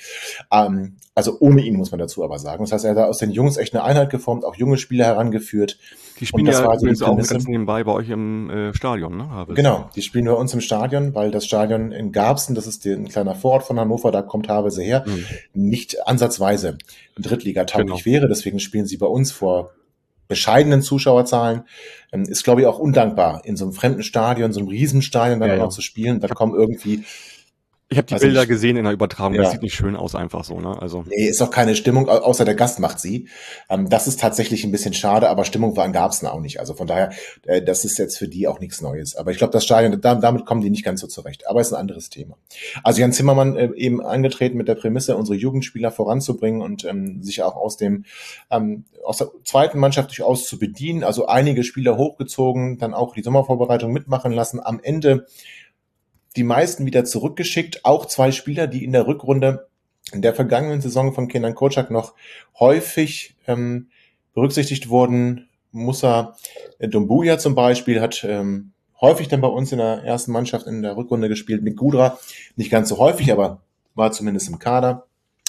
Ähm, also ohne ihn muss man dazu aber sagen. Das heißt, er hat aus den Jungs echt eine Einheit geformt, auch junge Spieler herangeführt. Die spielen ja war so auch ganz nebenbei bei euch im äh, Stadion, ne? Habe genau, die spielen bei uns im Stadion, weil das Stadion in Garbsen, das ist ein kleiner Vorort von Hannover, da kommt Havelse her, mhm. nicht ansatzweise Drittliga-tauglich genau. wäre. Deswegen spielen sie bei uns vor bescheidenen Zuschauerzahlen, ähm, ist, glaube ich, auch undankbar, in so einem fremden Stadion, so einem Riesenstadion dann ja, auch ja. zu spielen. Da kommen irgendwie ich habe die also Bilder ich, gesehen in der Übertragung, ja. das sieht nicht schön aus, einfach so, ne? Also. Nee, ist auch keine Stimmung, außer der Gast macht sie. Ähm, das ist tatsächlich ein bisschen schade, aber Stimmung war gab's auch nicht. Also von daher, äh, das ist jetzt für die auch nichts Neues. Aber ich glaube, das Stadion, da, damit kommen die nicht ganz so zurecht. Aber ist ein anderes Thema. Also Jan Zimmermann äh, eben angetreten mit der Prämisse, unsere Jugendspieler voranzubringen und ähm, sich auch aus dem ähm, aus der zweiten Mannschaft durchaus zu bedienen. Also einige Spieler hochgezogen, dann auch die Sommervorbereitung mitmachen lassen. Am Ende die meisten wieder zurückgeschickt. Auch zwei Spieler, die in der Rückrunde in der vergangenen Saison von Kenan Kocak noch häufig ähm, berücksichtigt wurden. Musa Dumbuya zum Beispiel hat ähm, häufig dann bei uns in der ersten Mannschaft in der Rückrunde gespielt mit Gudra. Nicht ganz so häufig, aber war zumindest im Kader.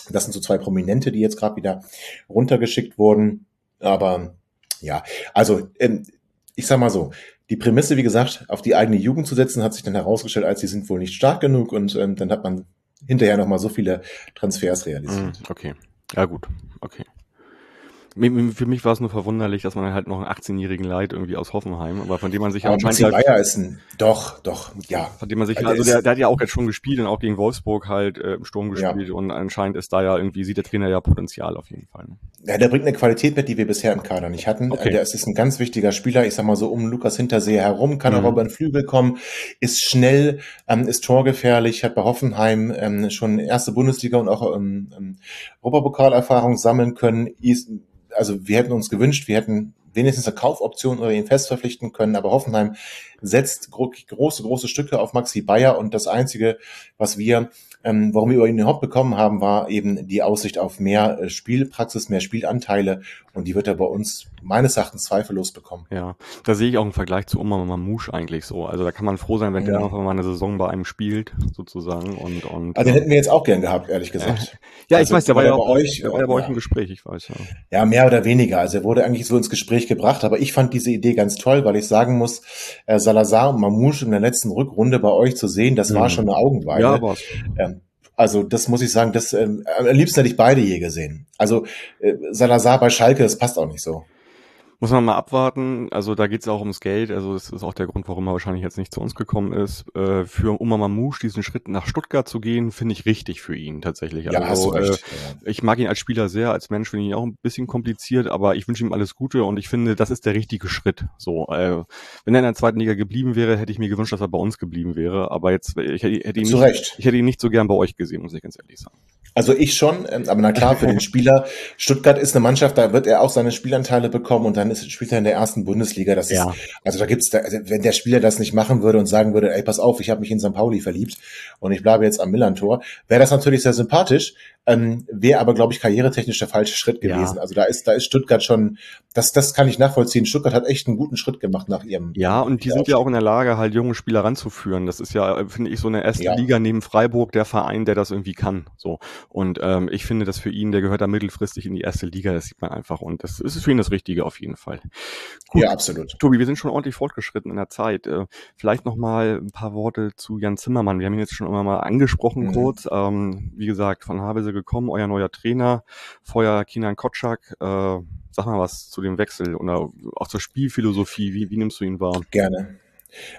Das sind so zwei Prominente, die jetzt gerade wieder runtergeschickt wurden. Aber ja, also ähm, ich sag mal so, die Prämisse, wie gesagt, auf die eigene Jugend zu setzen, hat sich dann herausgestellt, als sie sind wohl nicht stark genug und ähm, dann hat man hinterher nochmal so viele Transfers realisiert. Hm, okay, ja gut, okay. Für mich war es nur verwunderlich, dass man halt noch einen 18-jährigen Leid irgendwie aus Hoffenheim, aber von dem man sich aber Maxi halt, Bayer ist ein, doch, doch, ja. Von dem man sich, also, also der, der hat ja auch jetzt schon gespielt und auch gegen Wolfsburg halt äh, im Sturm gespielt ja. und anscheinend ist da ja irgendwie, sieht der Trainer ja Potenzial auf jeden Fall. Ne? Ja, der bringt eine Qualität mit, die wir bisher im Kader nicht hatten. Okay. Der ist ein ganz wichtiger Spieler, ich sag mal so um Lukas Hinterseher herum, kann mhm. auch über den Flügel kommen, ist schnell, ähm, ist torgefährlich, hat bei Hoffenheim ähm, schon erste Bundesliga und auch ähm, ähm, Europapokalerfahrung sammeln können, ist also wir hätten uns gewünscht, wir hätten wenigstens eine Kaufoption oder ihn fest verpflichten können, aber Hoffenheim setzt große, große Stücke auf Maxi Bayer und das Einzige, was wir ähm, warum wir über ihn überhaupt bekommen haben, war eben die Aussicht auf mehr äh, Spielpraxis, mehr Spielanteile und die wird er bei uns meines Erachtens zweifellos bekommen. Ja, da sehe ich auch einen Vergleich zu Oma Mamouche eigentlich so. Also da kann man froh sein, wenn ja. der einfach mal eine Saison bei einem spielt, sozusagen. Und, und, also den hätten wir jetzt auch gern gehabt, ehrlich gesagt. ja, also, ich weiß, der war ja bei euch, der war ja bei euch im Gespräch, ich weiß ja. Ja, mehr oder weniger. Also er wurde eigentlich so ins Gespräch gebracht, aber ich fand diese Idee ganz toll, weil ich sagen muss, äh, Salazar und Mamouche in der letzten Rückrunde bei euch zu sehen, das mhm. war schon eine Augenweide. Ja, war's. Ähm, also das muss ich sagen, das ähm, am liebsten hätte ich beide je gesehen. Also äh, Salazar bei Schalke, das passt auch nicht so. Muss man mal abwarten. Also da geht es auch ums Geld. Also das ist auch der Grund, warum er wahrscheinlich jetzt nicht zu uns gekommen ist. Äh, für Oma Mamouche diesen Schritt nach Stuttgart zu gehen, finde ich richtig für ihn tatsächlich. Ja, also, hast du recht. Äh, ich mag ihn als Spieler sehr, als Mensch finde ich ihn auch ein bisschen kompliziert, aber ich wünsche ihm alles Gute und ich finde, das ist der richtige Schritt. So, äh, wenn er in der zweiten Liga geblieben wäre, hätte ich mir gewünscht, dass er bei uns geblieben wäre. Aber jetzt, ich hätte ihn, nicht, ich hätte ihn nicht so gern bei euch gesehen, muss ich ganz ehrlich sagen. Also ich schon, ähm, aber na klar, für den Spieler, Stuttgart ist eine Mannschaft, da wird er auch seine Spielanteile bekommen und dann ist, spielt er in der ersten Bundesliga. Das ja. ist, also da gibt's, da, also wenn der Spieler das nicht machen würde und sagen würde, ey, pass auf, ich habe mich in St. Pauli verliebt und ich bleibe jetzt am Millantor, wäre das natürlich sehr sympathisch, ähm, wäre aber, glaube ich, karrieretechnisch der falsche Schritt gewesen. Ja. Also da ist, da ist Stuttgart schon, das, das kann ich nachvollziehen. Stuttgart hat echt einen guten Schritt gemacht nach ihrem. Ja, und die sind ja auch in der Lage, halt junge Spieler ranzuführen. Das ist ja, finde ich, so eine erste ja. Liga neben Freiburg der Verein, der das irgendwie kann. So. Und ähm, ich finde, das für ihn, der gehört da mittelfristig in die erste Liga, das sieht man einfach. Und das ist für ihn das Richtige auf jeden Fall. Gut. Ja, absolut. Tobi, wir sind schon ordentlich fortgeschritten in der Zeit. Äh, vielleicht noch mal ein paar Worte zu Jan Zimmermann. Wir haben ihn jetzt schon immer mal angesprochen mhm. kurz. Ähm, wie gesagt, von Havelse gekommen, euer neuer Trainer, vorher Kinan Kotschak. Äh, sag mal was zu dem Wechsel oder auch zur Spielphilosophie. Wie, wie nimmst du ihn wahr? Gerne.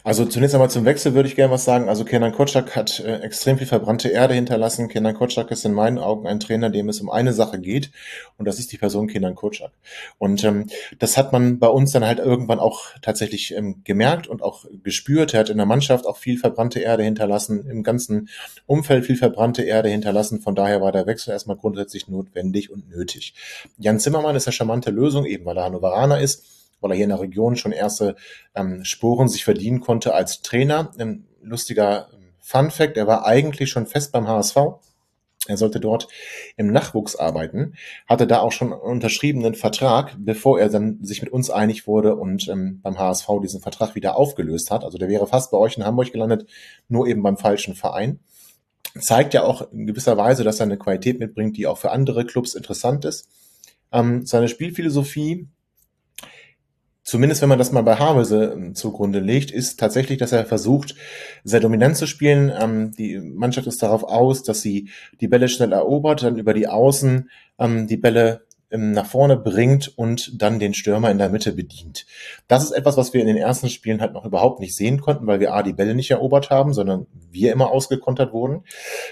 Also zunächst einmal zum Wechsel würde ich gerne was sagen. Also Kenan Kotschak hat äh, extrem viel verbrannte Erde hinterlassen. Kenan Kotschak ist in meinen Augen ein Trainer, dem es um eine Sache geht und das ist die Person Kenan Kotschak. Und ähm, das hat man bei uns dann halt irgendwann auch tatsächlich ähm, gemerkt und auch gespürt. Er hat in der Mannschaft auch viel verbrannte Erde hinterlassen, im ganzen Umfeld viel verbrannte Erde hinterlassen. Von daher war der Wechsel erstmal grundsätzlich notwendig und nötig. Jan Zimmermann ist eine charmante Lösung, eben weil er Hannoveraner ist weil er hier in der Region schon erste ähm, Sporen sich verdienen konnte als Trainer. Ein lustiger ähm, Fun Fact, er war eigentlich schon fest beim HSV. Er sollte dort im Nachwuchs arbeiten, hatte da auch schon einen unterschriebenen Vertrag, bevor er dann sich mit uns einig wurde und ähm, beim HSV diesen Vertrag wieder aufgelöst hat. Also der wäre fast bei euch in Hamburg gelandet, nur eben beim falschen Verein. Zeigt ja auch in gewisser Weise, dass er eine Qualität mitbringt, die auch für andere Clubs interessant ist. Ähm, seine Spielphilosophie zumindest wenn man das mal bei Havelse ähm, zugrunde legt, ist tatsächlich, dass er versucht, sehr dominant zu spielen. Ähm, die Mannschaft ist darauf aus, dass sie die Bälle schnell erobert, dann über die Außen ähm, die Bälle nach vorne bringt und dann den Stürmer in der Mitte bedient. Das ist etwas, was wir in den ersten Spielen halt noch überhaupt nicht sehen konnten, weil wir A, die Bälle nicht erobert haben, sondern wir immer ausgekontert wurden.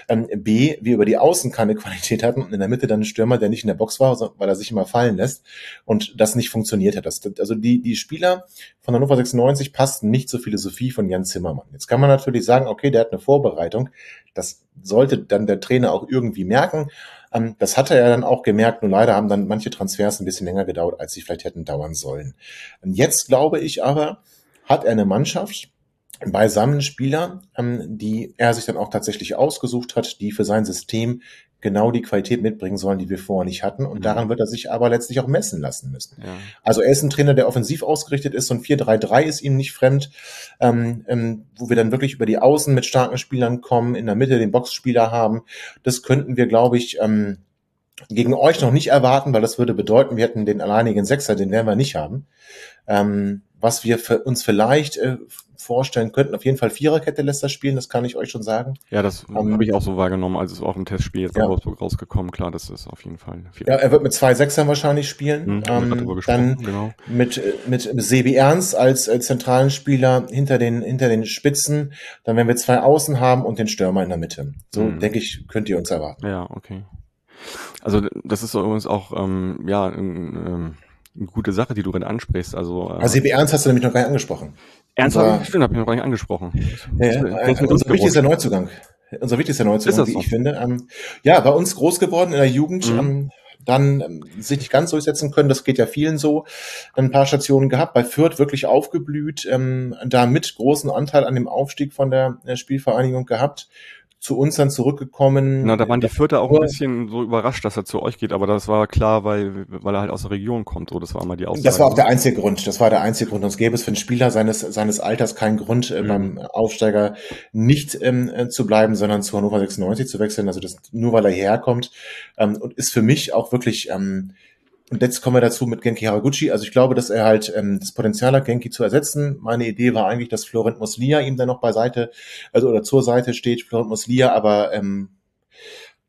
Ähm, B, wir über die Außen keine Qualität hatten und in der Mitte dann ein Stürmer, der nicht in der Box war, weil er sich immer fallen lässt und das nicht funktioniert hat. Das, also die, die Spieler von Hannover 96 passten nicht zur Philosophie von Jan Zimmermann. Jetzt kann man natürlich sagen, okay, der hat eine Vorbereitung. Das sollte dann der Trainer auch irgendwie merken. Ähm, das hatte er dann auch gemerkt, nur leider haben dann manche Transfers ein bisschen länger gedauert, als sie vielleicht hätten dauern sollen. Und jetzt glaube ich aber, hat er eine Mannschaft, beisammen Spieler, ähm, die er sich dann auch tatsächlich ausgesucht hat, die für sein System genau die Qualität mitbringen sollen, die wir vorher nicht hatten. Und mhm. daran wird er sich aber letztlich auch messen lassen müssen. Ja. Also er ist ein Trainer, der offensiv ausgerichtet ist und 4-3-3 ist ihm nicht fremd, ähm, ähm, wo wir dann wirklich über die Außen mit starken Spielern kommen, in der Mitte den Boxspieler haben. Das könnten wir, glaube ich, ähm, gegen euch noch nicht erwarten, weil das würde bedeuten, wir hätten den alleinigen Sechser, den werden wir nicht haben. Ähm, was wir für uns vielleicht äh, vorstellen könnten, auf jeden Fall Viererkette lässt er spielen, das kann ich euch schon sagen. Ja, das um, habe ich auch so wahrgenommen, als es auch im Testspiel jetzt ja. in Wolfsburg rausgekommen. Klar, das ist auf jeden Fall. Ja, er wird mit zwei Sechsern wahrscheinlich spielen. Mhm, ähm, dann genau. mit, mit Sebi Ernst als, als zentralen Spieler hinter den, hinter den Spitzen. Dann werden wir zwei Außen haben und den Stürmer in der Mitte. So, mhm. denke ich, könnt ihr uns erwarten. Ja, okay. Also das ist übrigens auch ähm, ja ähm, eine gute Sache, die du gerade ansprichst. Also, äh, also CB Ernst hast du nämlich noch gar nicht angesprochen. Ernst habe ich, stimmt, habe ich noch gar nicht angesprochen. Ja, ja, äh, unser wichtigster Neuzugang. Unser wichtigster Neuzugang, wie so? ich finde. Ähm, ja, bei uns groß geworden in der Jugend. Mhm. Ähm, dann ähm, sich nicht ganz durchsetzen können, das geht ja vielen so. Ein paar Stationen gehabt, bei Fürth wirklich aufgeblüht, ähm, da mit großen Anteil an dem Aufstieg von der, der Spielvereinigung gehabt zu uns dann zurückgekommen. Na, da waren die Vierter auch ein bisschen so überrascht, dass er zu euch geht, aber das war klar, weil, weil er halt aus der Region kommt. So, das war mal die Aussage. Das war auch der einzige Grund. Das war der einzige Grund. Uns gäbe es für einen Spieler seines, seines Alters keinen Grund, äh, mhm. beim Aufsteiger nicht ähm, äh, zu bleiben, sondern zu Hannover 96 zu wechseln. Also das nur weil er hierher kommt. Ähm, und ist für mich auch wirklich ähm, und jetzt kommen wir dazu mit Genki Haraguchi. Also ich glaube, dass er halt ähm, das Potenzial hat, Genki zu ersetzen. Meine Idee war eigentlich, dass Florent Muslia ihm dann noch beiseite, also oder zur Seite steht, Florent Muslia, aber ähm,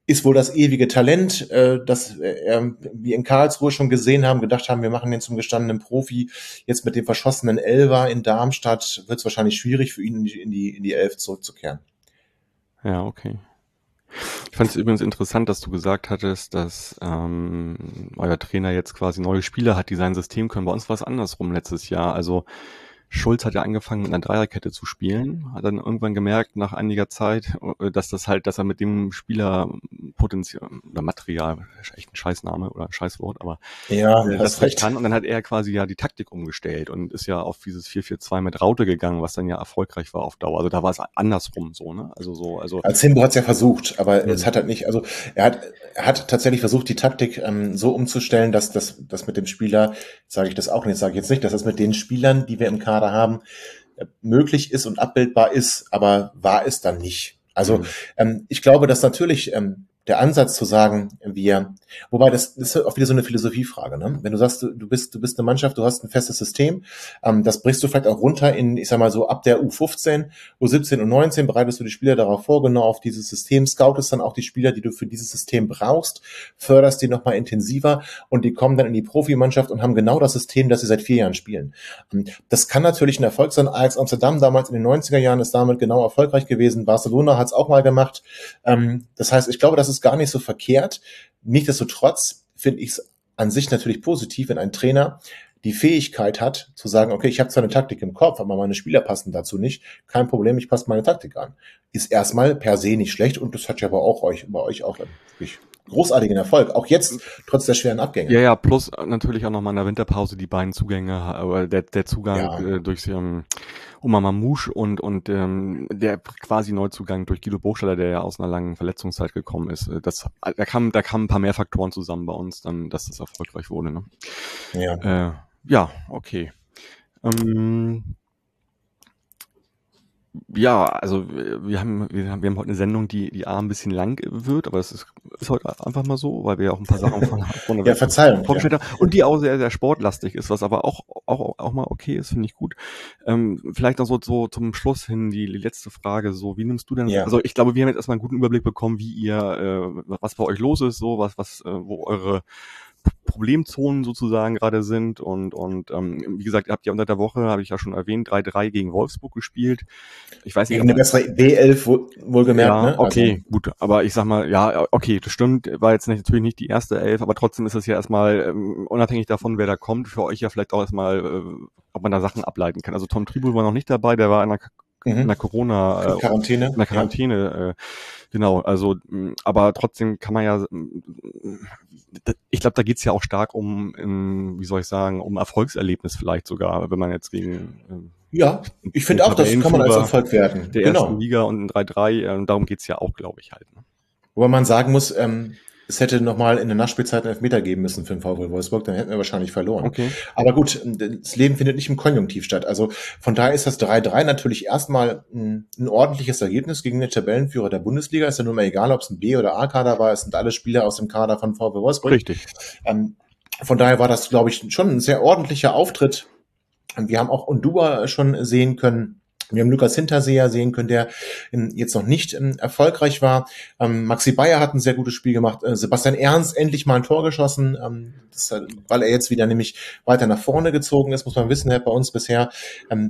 ist wohl das ewige Talent, äh, das äh, wir in Karlsruhe schon gesehen haben, gedacht haben, wir machen den zum gestandenen Profi. Jetzt mit dem verschossenen Elver in Darmstadt wird es wahrscheinlich schwierig für ihn in die, in die Elf zurückzukehren. Ja, okay. Ich fand es übrigens interessant, dass du gesagt hattest, dass ähm, euer Trainer jetzt quasi neue Spieler hat, die sein System können. Bei uns war es andersrum letztes Jahr. Also Schulz hat ja angefangen mit einer Dreierkette zu spielen, hat dann irgendwann gemerkt nach einiger Zeit, äh, dass das halt, dass er mit dem Spieler Potenzial oder Material, echt ein Scheißname oder ein Scheißwort, aber ja, äh, das recht kann. Und dann hat er quasi ja die Taktik umgestellt und ist ja auf dieses 4-4-2 mit Raute gegangen, was dann ja erfolgreich war auf Dauer. Also da war es andersrum so, ne? Also so, also. Als Himbo hat es ja versucht, aber mhm. es hat halt nicht, also er hat, er hat tatsächlich versucht, die Taktik ähm, so umzustellen, dass das, das mit dem Spieler, sage ich das auch nicht, sage ich jetzt nicht, dass das mit den Spielern, die wir im Kader Kader haben, äh, möglich ist und abbildbar ist, aber war es dann nicht. Also mhm. ähm, ich glaube, dass natürlich ähm, der Ansatz zu sagen, wir, wobei das, das ist auch wieder so eine Philosophiefrage, ne? Wenn du sagst, du, du bist, du bist eine Mannschaft, du hast ein festes System, ähm, das brichst du vielleicht auch runter in, ich sag mal so, ab der U15, U17 und 19 bereitest du die Spieler darauf vor, genau auf dieses System, scoutest dann auch die Spieler, die du für dieses System brauchst, förderst die nochmal intensiver und die kommen dann in die Profimannschaft und haben genau das System, das sie seit vier Jahren spielen. Ähm, das kann natürlich ein Erfolg sein. Ajax Amsterdam damals in den 90er Jahren ist damit genau erfolgreich gewesen. Barcelona hat es auch mal gemacht. Ähm, das heißt, ich glaube, das ist gar nicht so verkehrt. Nichtsdestotrotz finde ich es an sich natürlich positiv, wenn ein Trainer die Fähigkeit hat, zu sagen, okay, ich habe zwar eine Taktik im Kopf, aber meine Spieler passen dazu nicht. Kein Problem, ich passe meine Taktik an. Ist erstmal per se nicht schlecht und das hat ja aber auch euch, bei euch auch wirklich großartigen Erfolg. Auch jetzt, trotz der schweren Abgänge. Ja, ja, plus natürlich auch nochmal in der Winterpause die beiden Zugänge, aber der, der Zugang ja. äh, durch ähm, Oma Mamouche und, und ähm, der quasi Neuzugang durch Guido Buchstaller, der ja aus einer langen Verletzungszeit gekommen ist. Äh, das, da kamen da kamen ein paar mehr Faktoren zusammen bei uns, dann, dass das erfolgreich wurde. Ne? Ja. Äh, ja, okay. Ähm, ja, also wir haben, wir haben, wir haben heute eine Sendung, die, die A ein bisschen lang wird, aber es ist, ist heute einfach mal so, weil wir ja auch ein paar Sachen von, von ja, Verzeihung, vorgestellt ja. haben und die auch sehr, sehr sportlastig ist, was aber auch, auch, auch mal okay ist, finde ich gut. Ähm, vielleicht noch so, so zum Schluss hin die, die letzte Frage, so, wie nimmst du denn, ja. also ich glaube, wir haben jetzt erstmal einen guten Überblick bekommen, wie ihr, äh, was bei euch los ist, so, was, was, äh, wo eure Problemzonen sozusagen gerade sind. Und, und ähm, wie gesagt, ihr habt ja unter der Woche, habe ich ja schon erwähnt, 3-3 gegen Wolfsburg gespielt. Ich weiß nicht. Eine bessere B11 wohl, wohlgemerkt, ja, ne? Okay, also. gut. Aber ich sag mal, ja, okay, das stimmt. War jetzt natürlich nicht die erste Elf, aber trotzdem ist es ja erstmal, ähm, unabhängig davon, wer da kommt, für euch ja vielleicht auch erstmal, äh, ob man da Sachen ableiten kann. Also Tom Tribul war noch nicht dabei, der war in der, mhm. in der Corona äh, Quarantäne. In der Quarantäne, ja. äh, genau. Also, aber trotzdem kann man ja ich glaube, da geht's ja auch stark um, um, wie soll ich sagen, um Erfolgserlebnis vielleicht sogar, wenn man jetzt gegen ähm, ja, ich finde auch, das kann man als Erfolg werden. Der genau. ersten Liga und ein 3-3, äh, darum geht's ja auch, glaube ich halt. Ne? Wobei man sagen muss, ähm, es hätte nochmal in der Nachspielzeit einen Elfmeter geben müssen für den VW Wolfsburg, dann hätten wir wahrscheinlich verloren. Okay. Aber gut, das Leben findet nicht im Konjunktiv statt. Also von daher ist das 3-3 natürlich erstmal ein, ein, ordentliches Ergebnis gegen den Tabellenführer der Bundesliga. Ist ja nun mal egal, ob es ein B- oder A-Kader war, es sind alle Spieler aus dem Kader von VW Wolfsburg. Richtig. Ähm, von daher war das, glaube ich, schon ein sehr ordentlicher Auftritt. Wir haben auch Undua schon sehen können wir haben Lukas Hinterseher sehen können, der ähm, jetzt noch nicht ähm, erfolgreich war. Ähm, Maxi Bayer hat ein sehr gutes Spiel gemacht. Äh, Sebastian Ernst endlich mal ein Tor geschossen, weil er jetzt wieder nämlich weiter nach vorne gezogen ist, muss man wissen. Er hat bei uns bisher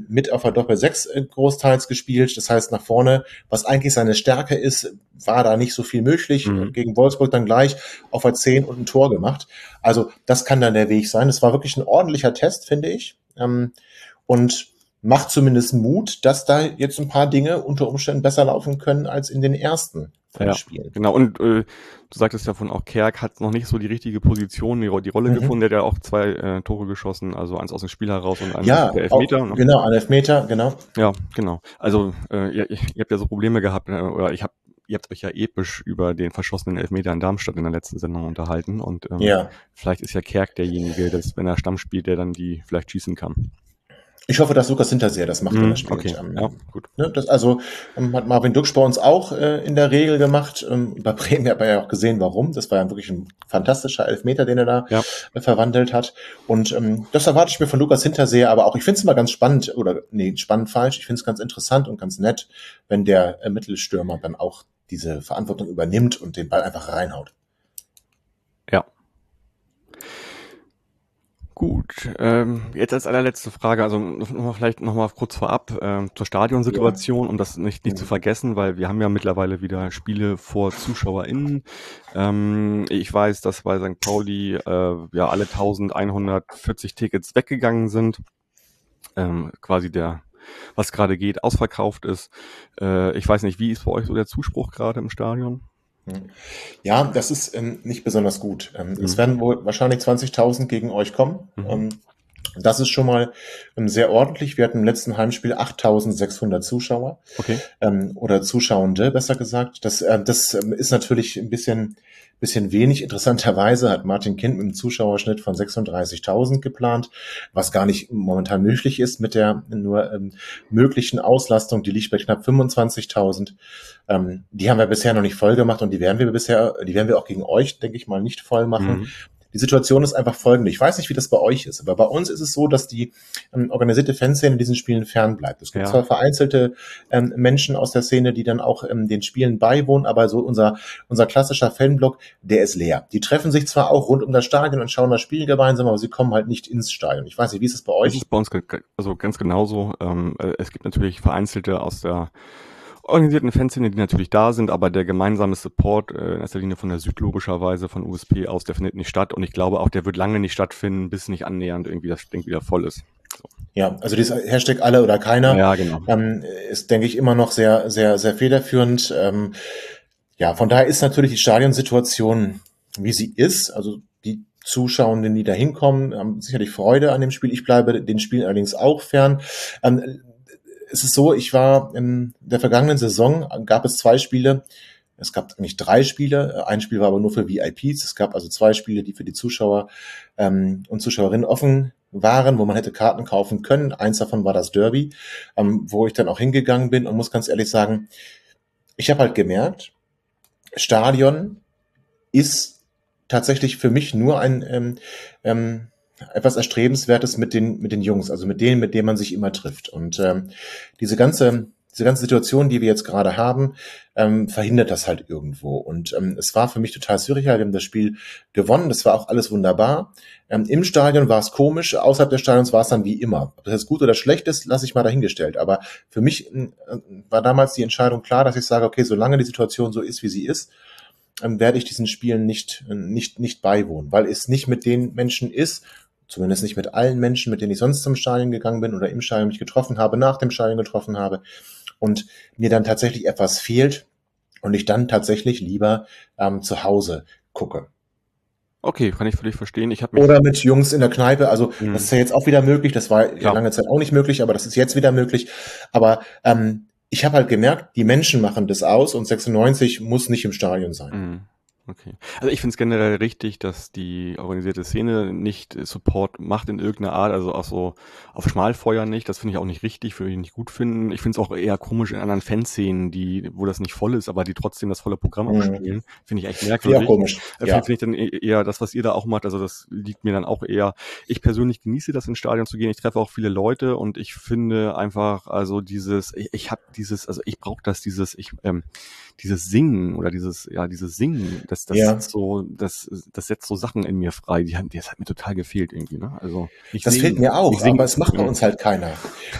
mit auf der Doppel 6 äh, großteils gespielt. Das heißt, nach vorne, was eigentlich seine Stärke ist, war da nicht so viel möglich. Mhm. Gegen Wolfsburg dann gleich auf der 10 und ein Tor gemacht. Also das kann dann der Weg sein. Es war wirklich ein ordentlicher Test, finde ich. Und macht zumindest Mut, dass da jetzt ein paar Dinge unter Umständen besser laufen können als in den ersten ja, Spielen. Genau, und äh, du sagtest davon auch, Kerk hat noch nicht so die richtige Position, die, die Rolle mhm. gefunden, der hat ja auch zwei äh, Tore geschossen, also eins aus dem Spiel heraus und eins ja, der Elfmeter. Auch, ne? Genau, ein Elfmeter, genau. Ja, genau. Also äh, ihr, ihr habt ja so Probleme gehabt, äh, oder ich habe ihr habt euch ja episch über den verschossenen Elfmeter in Darmstadt in der letzten Sendung unterhalten und ähm, ja. vielleicht ist ja Kerk derjenige, dass, wenn er Stamm spielt, der dann die vielleicht schießen kann. Ich hoffe, dass Lukas Hinterseher das macht, wenn mhm, er spielt. Okay, ähm, ja, gut. Ne, das, also ähm, hat Marvin Duksch bei uns auch äh, in der Regel gemacht. Ähm, bei Bremen hat man ja auch gesehen, warum. Das war ja wirklich ein fantastischer Elfmeter, den er da ja. äh, verwandelt hat. Und ähm, das erwarte ich mir von Lukas Hinterseher, aber auch, ich finde es immer ganz spannend, oder nee, spannend falsch, ich finde es ganz interessant und ganz nett, wenn der äh, Mittelstürmer dann auch diese Verantwortung übernimmt und den Ball einfach reinhaut. Gut, ähm, jetzt als allerletzte Frage, also noch vielleicht noch mal kurz vorab äh, zur Stadionsituation, um das nicht, nicht zu vergessen, weil wir haben ja mittlerweile wieder Spiele vor ZuschauerInnen. Ähm, ich weiß, dass bei St. Pauli äh, ja alle 1140 Tickets weggegangen sind. Ähm, quasi der, was gerade geht, ausverkauft ist. Äh, ich weiß nicht, wie ist bei euch so der Zuspruch gerade im Stadion? Ja, das ist ähm, nicht besonders gut. Ähm, mhm. Es werden wohl wahrscheinlich 20.000 gegen euch kommen. Mhm. Ähm, Das ist schon mal ähm, sehr ordentlich. Wir hatten im letzten Heimspiel 8600 Zuschauer. Okay. Ähm, oder Zuschauende, besser gesagt. Das, äh, das ähm, ist natürlich ein bisschen, bisschen wenig. Interessanterweise hat Martin Kind mit einem Zuschauerschnitt von 36.000 geplant, was gar nicht momentan möglich ist mit der nur ähm, möglichen Auslastung. Die liegt bei knapp 25.000. Ähm, die haben wir bisher noch nicht voll gemacht und die werden wir bisher, die werden wir auch gegen euch, denke ich mal, nicht voll machen. Mhm. Die Situation ist einfach folgende. Ich weiß nicht, wie das bei euch ist, aber bei uns ist es so, dass die ähm, organisierte Fanszene diesen Spielen fernbleibt. Es gibt ja. zwar vereinzelte ähm, Menschen aus der Szene, die dann auch ähm, den Spielen beiwohnen, aber so unser, unser klassischer Fanblock, der ist leer. Die treffen sich zwar auch rund um das Stadion und schauen das Spiel gemeinsam, aber sie kommen halt nicht ins Stadion. Ich weiß nicht, wie ist es bei euch? Das ist bei uns also ganz genauso. Ähm, äh, es gibt natürlich vereinzelte aus der organisierten Fanszene, die natürlich da sind, aber der gemeinsame Support äh, in erster Linie von der Süd logischerweise von USP aus, der findet nicht statt und ich glaube auch, der wird lange nicht stattfinden, bis nicht annähernd irgendwie das Ding wieder voll ist. So. Ja, also dieses Hashtag alle oder keiner ja, genau. ähm, ist, denke ich, immer noch sehr, sehr, sehr federführend. Ähm, ja, von daher ist natürlich die Stadionsituation, wie sie ist. Also die Zuschauenden, die da hinkommen, haben sicherlich Freude an dem Spiel. Ich bleibe den Spielen allerdings auch fern. Ähm, es ist so, ich war in der vergangenen Saison, gab es zwei Spiele, es gab eigentlich drei Spiele. Ein Spiel war aber nur für VIPs. Es gab also zwei Spiele, die für die Zuschauer ähm, und Zuschauerinnen offen waren, wo man hätte Karten kaufen können. Eins davon war das Derby, ähm, wo ich dann auch hingegangen bin und muss ganz ehrlich sagen, ich habe halt gemerkt, Stadion ist tatsächlich für mich nur ein ähm, ähm, etwas Erstrebenswertes mit den, mit den Jungs, also mit denen, mit denen man sich immer trifft. Und ähm, diese ganze, diese ganze Situation, die wir jetzt gerade haben, ähm, verhindert das halt irgendwo. Und ähm, es war für mich total surreal. Wir haben das Spiel gewonnen. Das war auch alles wunderbar. Ähm, Im Stadion war es komisch. Außerhalb des Stadions war es dann wie immer. Ob das jetzt gut oder schlecht ist, lasse ich mal dahingestellt. Aber für mich äh, war damals die Entscheidung klar, dass ich sage, okay, solange die Situation so ist, wie sie ist, ähm, werde ich diesen Spielen nicht, nicht, nicht beiwohnen, weil es nicht mit den Menschen ist, Zumindest nicht mit allen Menschen, mit denen ich sonst zum Stadion gegangen bin oder im Stadion mich getroffen habe, nach dem Stadion getroffen habe und mir dann tatsächlich etwas fehlt und ich dann tatsächlich lieber ähm, zu Hause gucke. Okay, kann ich völlig verstehen. Ich mich Oder mit Jungs in der Kneipe. Also mhm. das ist ja jetzt auch wieder möglich. Das war ja lange Zeit auch nicht möglich, aber das ist jetzt wieder möglich. Aber ähm, ich habe halt gemerkt, die Menschen machen das aus und 96 muss nicht im Stadion sein. Mhm. Okay. Also ich finde es generell richtig, dass die organisierte Szene nicht Support macht in irgendeiner Art, also auch so auf Schmalfeuer nicht. Das finde ich auch nicht richtig, würde ich nicht gut finden. Ich finde es auch eher komisch in anderen Fanszenen, die, wo das nicht voll ist, aber die trotzdem das volle Programm mhm. abspielen. Finde ich echt merkwürdig. Ja, komisch. Äh, ja. Finde ich dann e-, eher das, was ihr da auch macht. Also das liegt mir dann auch eher. Ich persönlich genieße das ins Stadion zu gehen. Ich treffe auch viele Leute und ich finde einfach, also dieses, ich, ich habe dieses, also ich brauche das, dieses, ich, ähm, dieses Singen oder dieses, ja, dieses Singen, das, das ja. so, das, das setzt so Sachen in mir frei, die, die das hat mir total gefehlt irgendwie, ne? Also ich Das singen, fehlt mir auch, aber es macht bei uns halt keiner.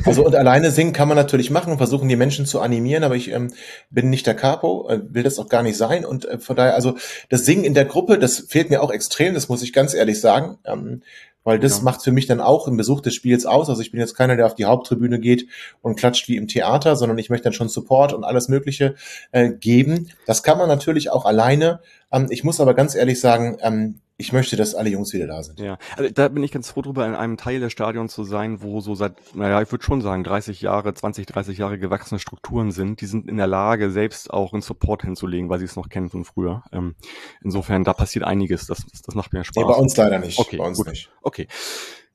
Also und alleine singen kann man natürlich machen und versuchen die Menschen zu animieren, aber ich ähm, bin nicht der Capo, äh, will das auch gar nicht sein und äh, von daher, also das Singen in der Gruppe, das fehlt mir auch extrem, das muss ich ganz ehrlich sagen. Ähm, weil das ja. macht für mich dann auch im Besuch des Spiels aus. Also ich bin jetzt keiner, der auf die Haupttribüne geht und klatscht wie im Theater, sondern ich möchte dann schon Support und alles Mögliche äh, geben. Das kann man natürlich auch alleine. Ähm, ich muss aber ganz ehrlich sagen, ähm, ich möchte, dass alle Jungs wieder da sind. Ja, also da bin ich ganz froh drüber, in einem Teil des Stadions zu sein, wo so seit, naja, ich würde schon sagen, 30 Jahre, 20, 30 Jahre gewachsene Strukturen sind. Die sind in der Lage, selbst auch einen Support hinzulegen, weil sie es noch kennen von früher. Ähm, insofern, da passiert einiges. Das, das macht mir Spaß. Nee, bei uns leider nicht. Okay, bei uns gut. nicht. Okay.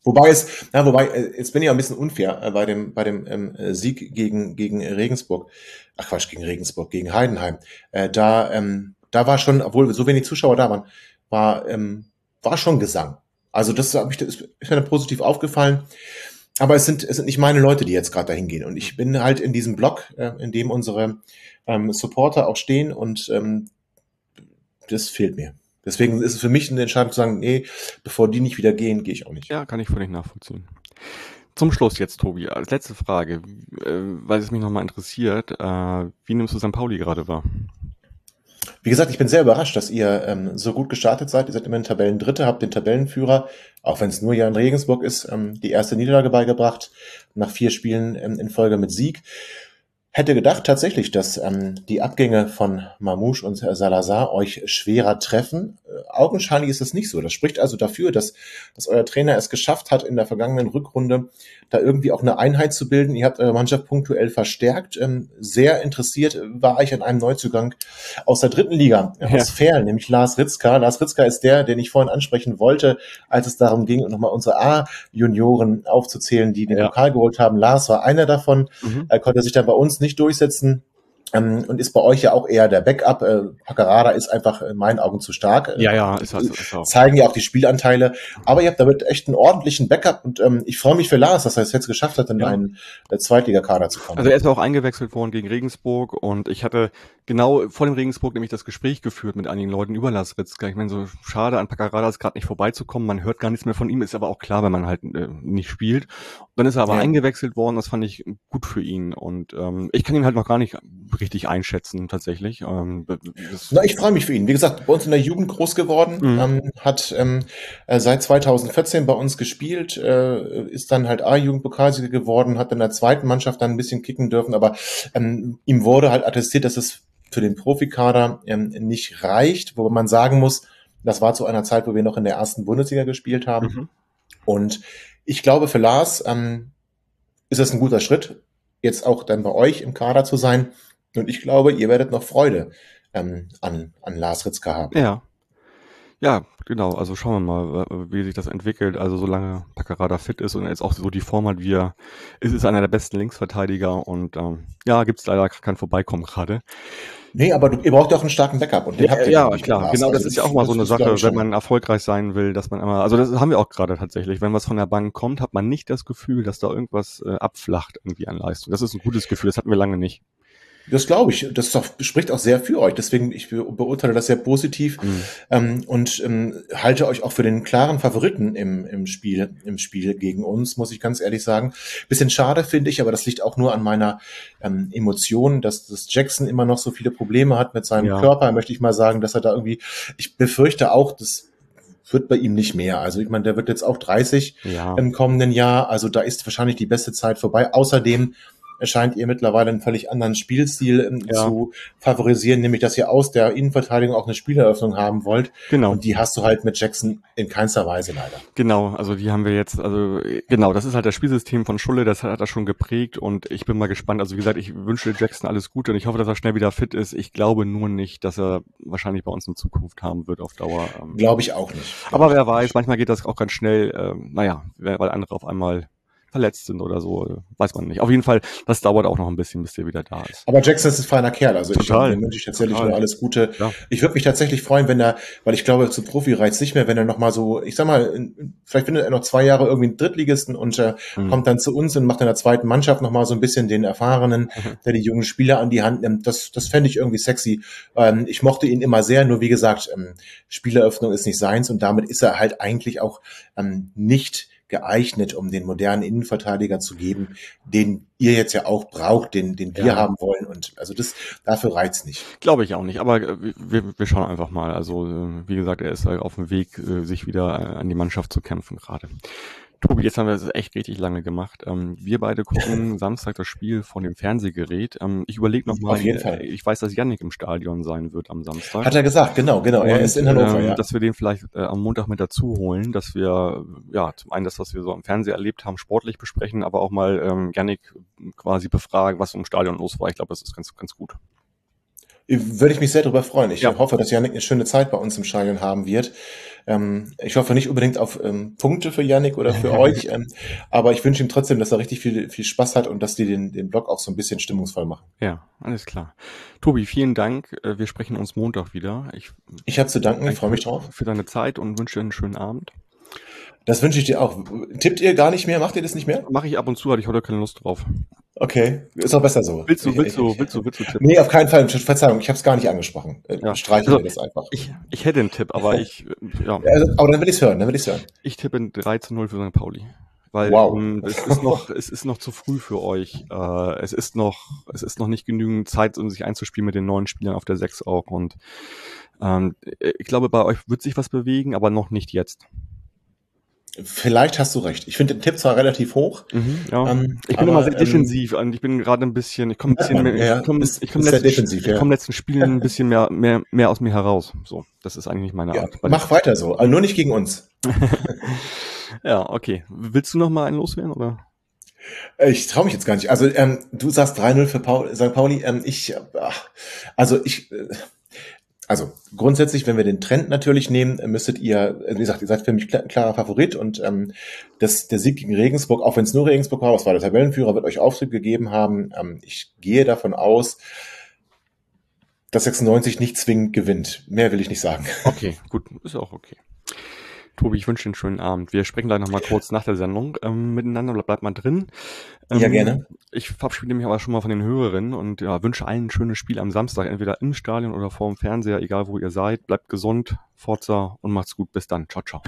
Wobei es, na, wobei, äh, jetzt bin ich ja ein bisschen unfair äh, bei dem, bei dem ähm, Sieg gegen, gegen Regensburg. Ach Quatsch, gegen Regensburg, gegen Heidenheim. Äh, da, ähm, da war schon, obwohl so wenig Zuschauer da waren, war, ähm, war schon Gesang. Also das, hab ich, das ist mir positiv aufgefallen. Aber es sind, es sind nicht meine Leute, die jetzt gerade dahin gehen. Und ich bin halt in diesem Blog, äh, in dem unsere ähm, Supporter auch stehen und ähm, das fehlt mir. Deswegen ist es für mich eine Entscheidung zu sagen, nee, bevor die nicht wieder gehen, gehe ich auch nicht. Ja, kann ich völlig nachvollziehen. Zum Schluss jetzt, Tobi, als letzte Frage, äh, weil es mich nochmal interessiert, äh, wie nimmst du St. Pauli gerade wahr? Wie gesagt, ich bin sehr überrascht, dass ihr ähm, so gut gestartet seid. Ihr seid immerhin Tabellendritte, habt den Tabellenführer, auch wenn es nur Jan Regensburg ist, ähm, die erste Niederlage beigebracht, nach vier Spielen ähm, in Folge mit Sieg. Hätte gedacht tatsächlich, dass ähm, die Abgänge von Mamouche und Salazar euch schwerer treffen. Äh, augenscheinlich ist es nicht so. Das spricht also dafür, dass, dass euer Trainer es geschafft hat, in der vergangenen Rückrunde da irgendwie auch eine Einheit zu bilden. Ihr habt eure Mannschaft punktuell verstärkt. Ähm, sehr interessiert war ich an einem Neuzugang aus der dritten Liga, ja. aus Ferl, nämlich Lars Ritzka. Lars Ritzka ist der, den ich vorhin ansprechen wollte, als es darum ging, nochmal unsere A-Junioren aufzuzählen, die den ja. Pokal geholt haben. Lars war einer davon. Mhm. Er konnte sich dann bei uns nicht durchsetzen ähm, und ist bei euch ja auch eher der Backup. Äh, Paccarada ist einfach in meinen Augen zu stark. Ja, ja, ist, also, ist auch. Zeigen ja auch die Spielanteile. Aber ihr habt damit echt einen ordentlichen Backup und ähm, ich freue mich für Lars, dass er es jetzt geschafft hat, in ja. einen der Zweitligakader zu kommen. Also er ist auch eingewechselt worden gegen Regensburg und ich hatte genau vor dem Regensburg nämlich das Gespräch geführt mit einigen Leuten über Lars Ritzka. Ich meine, so schade an Paccarada ist gerade nicht vorbeizukommen. Man hört gar nichts mehr von ihm, ist aber auch klar, wenn man halt äh, nicht spielt. Dann ist er aber ja. eingewechselt worden, das fand ich gut für ihn und ähm, ich kann ihn halt noch gar nicht richtig einschätzen tatsächlich. Ähm, Na, ich freue mich für ihn. Wie gesagt, bei uns in der Jugend groß geworden, mhm. ähm, hat ähm, äh, seit 2014 bei uns gespielt, äh, ist dann halt A-Jugendpokalsieger geworden, hat in der zweiten Mannschaft dann ein bisschen kicken dürfen, aber ähm, ihm wurde halt attestiert, dass es für den Profikader ähm, nicht reicht, wo man sagen muss, das war zu einer Zeit, wo wir noch in der ersten Bundesliga gespielt haben. Mhm. Und ich glaube, für Lars ähm, ist es ein guter Schritt, jetzt auch dann bei euch im Kader zu sein. Und ich glaube, ihr werdet noch Freude ähm, an, an Lars Ritzka haben. Ja. Ja, genau. Also schauen wir mal, wie sich das entwickelt. Also solange Paccarada fit ist und jetzt auch so die Form hat, wie er ist, ist einer der besten Linksverteidiger und ähm, ja, gibt es leider kein Vorbeikommen gerade. Nee, aber du, ihr braucht ja auch einen starken Backup und den ja, habt ihr. Ja, klar, genau, das also ist ja auch mal so eine Sache, wenn man erfolgreich sein will, dass man immer, also das haben wir auch gerade tatsächlich, wenn was von der Bank kommt, hat man nicht das Gefühl, dass da irgendwas äh, abflacht irgendwie an Leistung. Das ist ein gutes Gefühl, das hatten wir lange nicht. Das glaube ich. Das doch, spricht auch sehr für euch. Deswegen, ich beurteile das sehr positiv mhm. ähm, und ähm, halte euch auch für den klaren Favoriten im, im Spiel, im Spiel gegen uns, muss ich ganz ehrlich sagen. Bisschen schade finde ich, aber das liegt auch nur an meiner ähm, Emotion, dass, dass Jackson immer noch so viele Probleme hat mit seinem ja. Körper, möchte ich mal sagen, dass er da irgendwie, ich befürchte auch, dass wird bei ihm nicht mehr. Also ich meine, der wird jetzt auch 30 ja. im kommenden Jahr. Also da ist wahrscheinlich die beste Zeit vorbei. Außerdem erscheint ihr mittlerweile einen völlig anderen Spielstil ähm, ja. zu favorisieren, nämlich dass ihr aus der Innenverteidigung auch eine Spieleröffnung haben wollt. Genau. Und die hast du halt mit Jackson in keinster Weise leider. Genau, also die haben wir jetzt, also genau, das ist halt das Spielsystem von Schulle, das hat er schon geprägt und ich bin mal gespannt. Also wie gesagt, ich wünsche Jackson alles Gute und ich hoffe, dass er schnell wieder fit ist. Ich glaube nur nicht, dass er wahrscheinlich bei uns in Zukunft haben wird auf Dauer. Ähm. Glaube ich auch nicht. Aber wer weiß, manchmal geht das auch ganz schnell, ähm, naja, weil andere auf einmal verletzt sind oder so, weiß man nicht. Auf jeden Fall, das dauert auch noch ein bisschen, bis der wieder da ist. Aber Jackson ist ein feiner Kerl, also Total. ich wünsche ich tatsächlich Total. nur alles Gute. Ja. Ich würde mich tatsächlich freuen, wenn er, weil ich glaube, zu Profi reizt nicht mehr, wenn er noch mal so, ich sag mal, vielleicht findet er noch zwei Jahre irgendwie einen Drittligisten und äh, mhm. kommt dann zu uns und macht in der zweiten Mannschaft noch mal so ein bisschen den Erfahrenen, mhm. der die jungen Spieler an die Hand nimmt. Das, das fände ich irgendwie sexy. Ähm, ich mochte ihn immer sehr, nur wie gesagt, ähm, Spieleröffnung ist nicht seins und damit ist er halt eigentlich auch ähm, nicht geeignet, um den modernen Innenverteidiger zu geben, den ihr jetzt ja auch braucht, den, den wir ja. haben wollen. Und also das dafür reizt nicht. Glaube ich auch nicht. Aber äh, wir, wir schauen einfach mal. Also äh, wie gesagt, er ist auf dem Weg, äh, sich wieder an die Mannschaft zu kämpfen gerade. Tobi, jetzt haben wir es echt richtig lange gemacht. Ähm, wir beide gucken Samstag das Spiel von dem Fernsehgerät. Ähm, ich überlege noch mal, Auf jeden Fall. ich weiß, dass Yannick im Stadion sein wird am Samstag. Hat er gesagt, genau, genau. Und, er ist in Hannover, ähm, ja. Dass wir den vielleicht äh, am Montag mit dazu holen, dass wir, ja, zum einen das, was wir so am Fernseher erlebt haben, sportlich besprechen, aber auch mal ähm, Yannick quasi befragen, was im Stadion los war. Ich glaube, das ist ganz, ganz gut. Würde ich mich sehr darüber freuen. Ich ja. hoffe, dass Yannick eine schöne Zeit bei uns im Stadion haben wird. Ähm, ich hoffe nicht unbedingt auf ähm, Punkte für Yannick oder für euch, ähm, aber ich wünsche ihm trotzdem, dass er richtig viel, viel Spaß hat und dass die den, den Blog auch so ein bisschen stimmungsvoll machen. Ja, alles klar. Tobi, vielen Dank. Äh, wir sprechen uns Montag wieder. Ich, ich habe zu danken, ich freue mich drauf. Für deine Zeit und wünsche dir einen schönen Abend. Das wünsche ich dir auch. Tippt ihr gar nicht mehr? Macht ihr das nicht mehr? Mache ich ab und zu, hatte ich heute keine Lust drauf. Okay, ist auch besser so. Willst du, willst du, willst du, willst du tippen? Nee, auf keinen Fall. Verzeihung, ich habe es gar nicht angesprochen. Äh, ja. Streiche also, das einfach. Ich, ich hätte einen Tipp, aber ich, ja. Also, aber dann will ich hören, dann will ich hören. Ich tippe in 3 zu 0 für St. Pauli. Weil wow. um, es ist noch, es ist noch zu früh für euch. Äh, es ist noch, es ist noch nicht genügend Zeit, um sich einzuspielen mit den neuen Spielern auf der 6 auch. Und ähm, ich glaube, bei euch wird sich was bewegen, aber noch nicht jetzt. Vielleicht hast du recht. Ich finde den Tipp zwar relativ hoch. Mhm, ja. ähm, ich bin aber, immer sehr ähm, defensiv ähm, und ich bin gerade ein bisschen, ich komme ein bisschen mehr, ja, ich komme komm letzten, ja. komm letzten Spielen ein bisschen mehr, mehr, mehr aus mir heraus. So, das ist eigentlich meine Art. mach weiter so, aber nur nicht gegen uns. ja, okay. Willst du noch mal einen loswerden oder? Ich traue mich jetzt gar nicht. Also ähm, du sagst 3-0 für Paul, St. Pauli. Ähm, ich, ach, also ich, äh, also grundsätzlich, wenn wir den Trend natürlich nehmen, müsstet ihr, wie gesagt, ihr seid für mich klar, klarer Favorit und ähm, das, der Sieg gegen Regensburg, auch wenn es nur Regensburg war, was war der Tabellenführer, wird euch Auftrieb gegeben haben. Ähm, ich gehe davon aus, dass 96 nicht zwingend gewinnt. Mehr will ich nicht sagen. Okay, gut, ist auch okay. Tobi, ich wünsche dir einen schönen Abend. Wir sprechen gleich nochmal kurz nach der Sendung ähm, miteinander. Bleibt mal drin. Ähm, ja, gerne. Ich verabschiede mich aber schon mal von den Hörerinnen und ja, wünsche allen ein schönes Spiel am Samstag, entweder im Stadion oder vor dem Fernseher, egal wo ihr seid. Bleibt gesund, Forza und macht's gut. Bis dann. Ciao, ciao.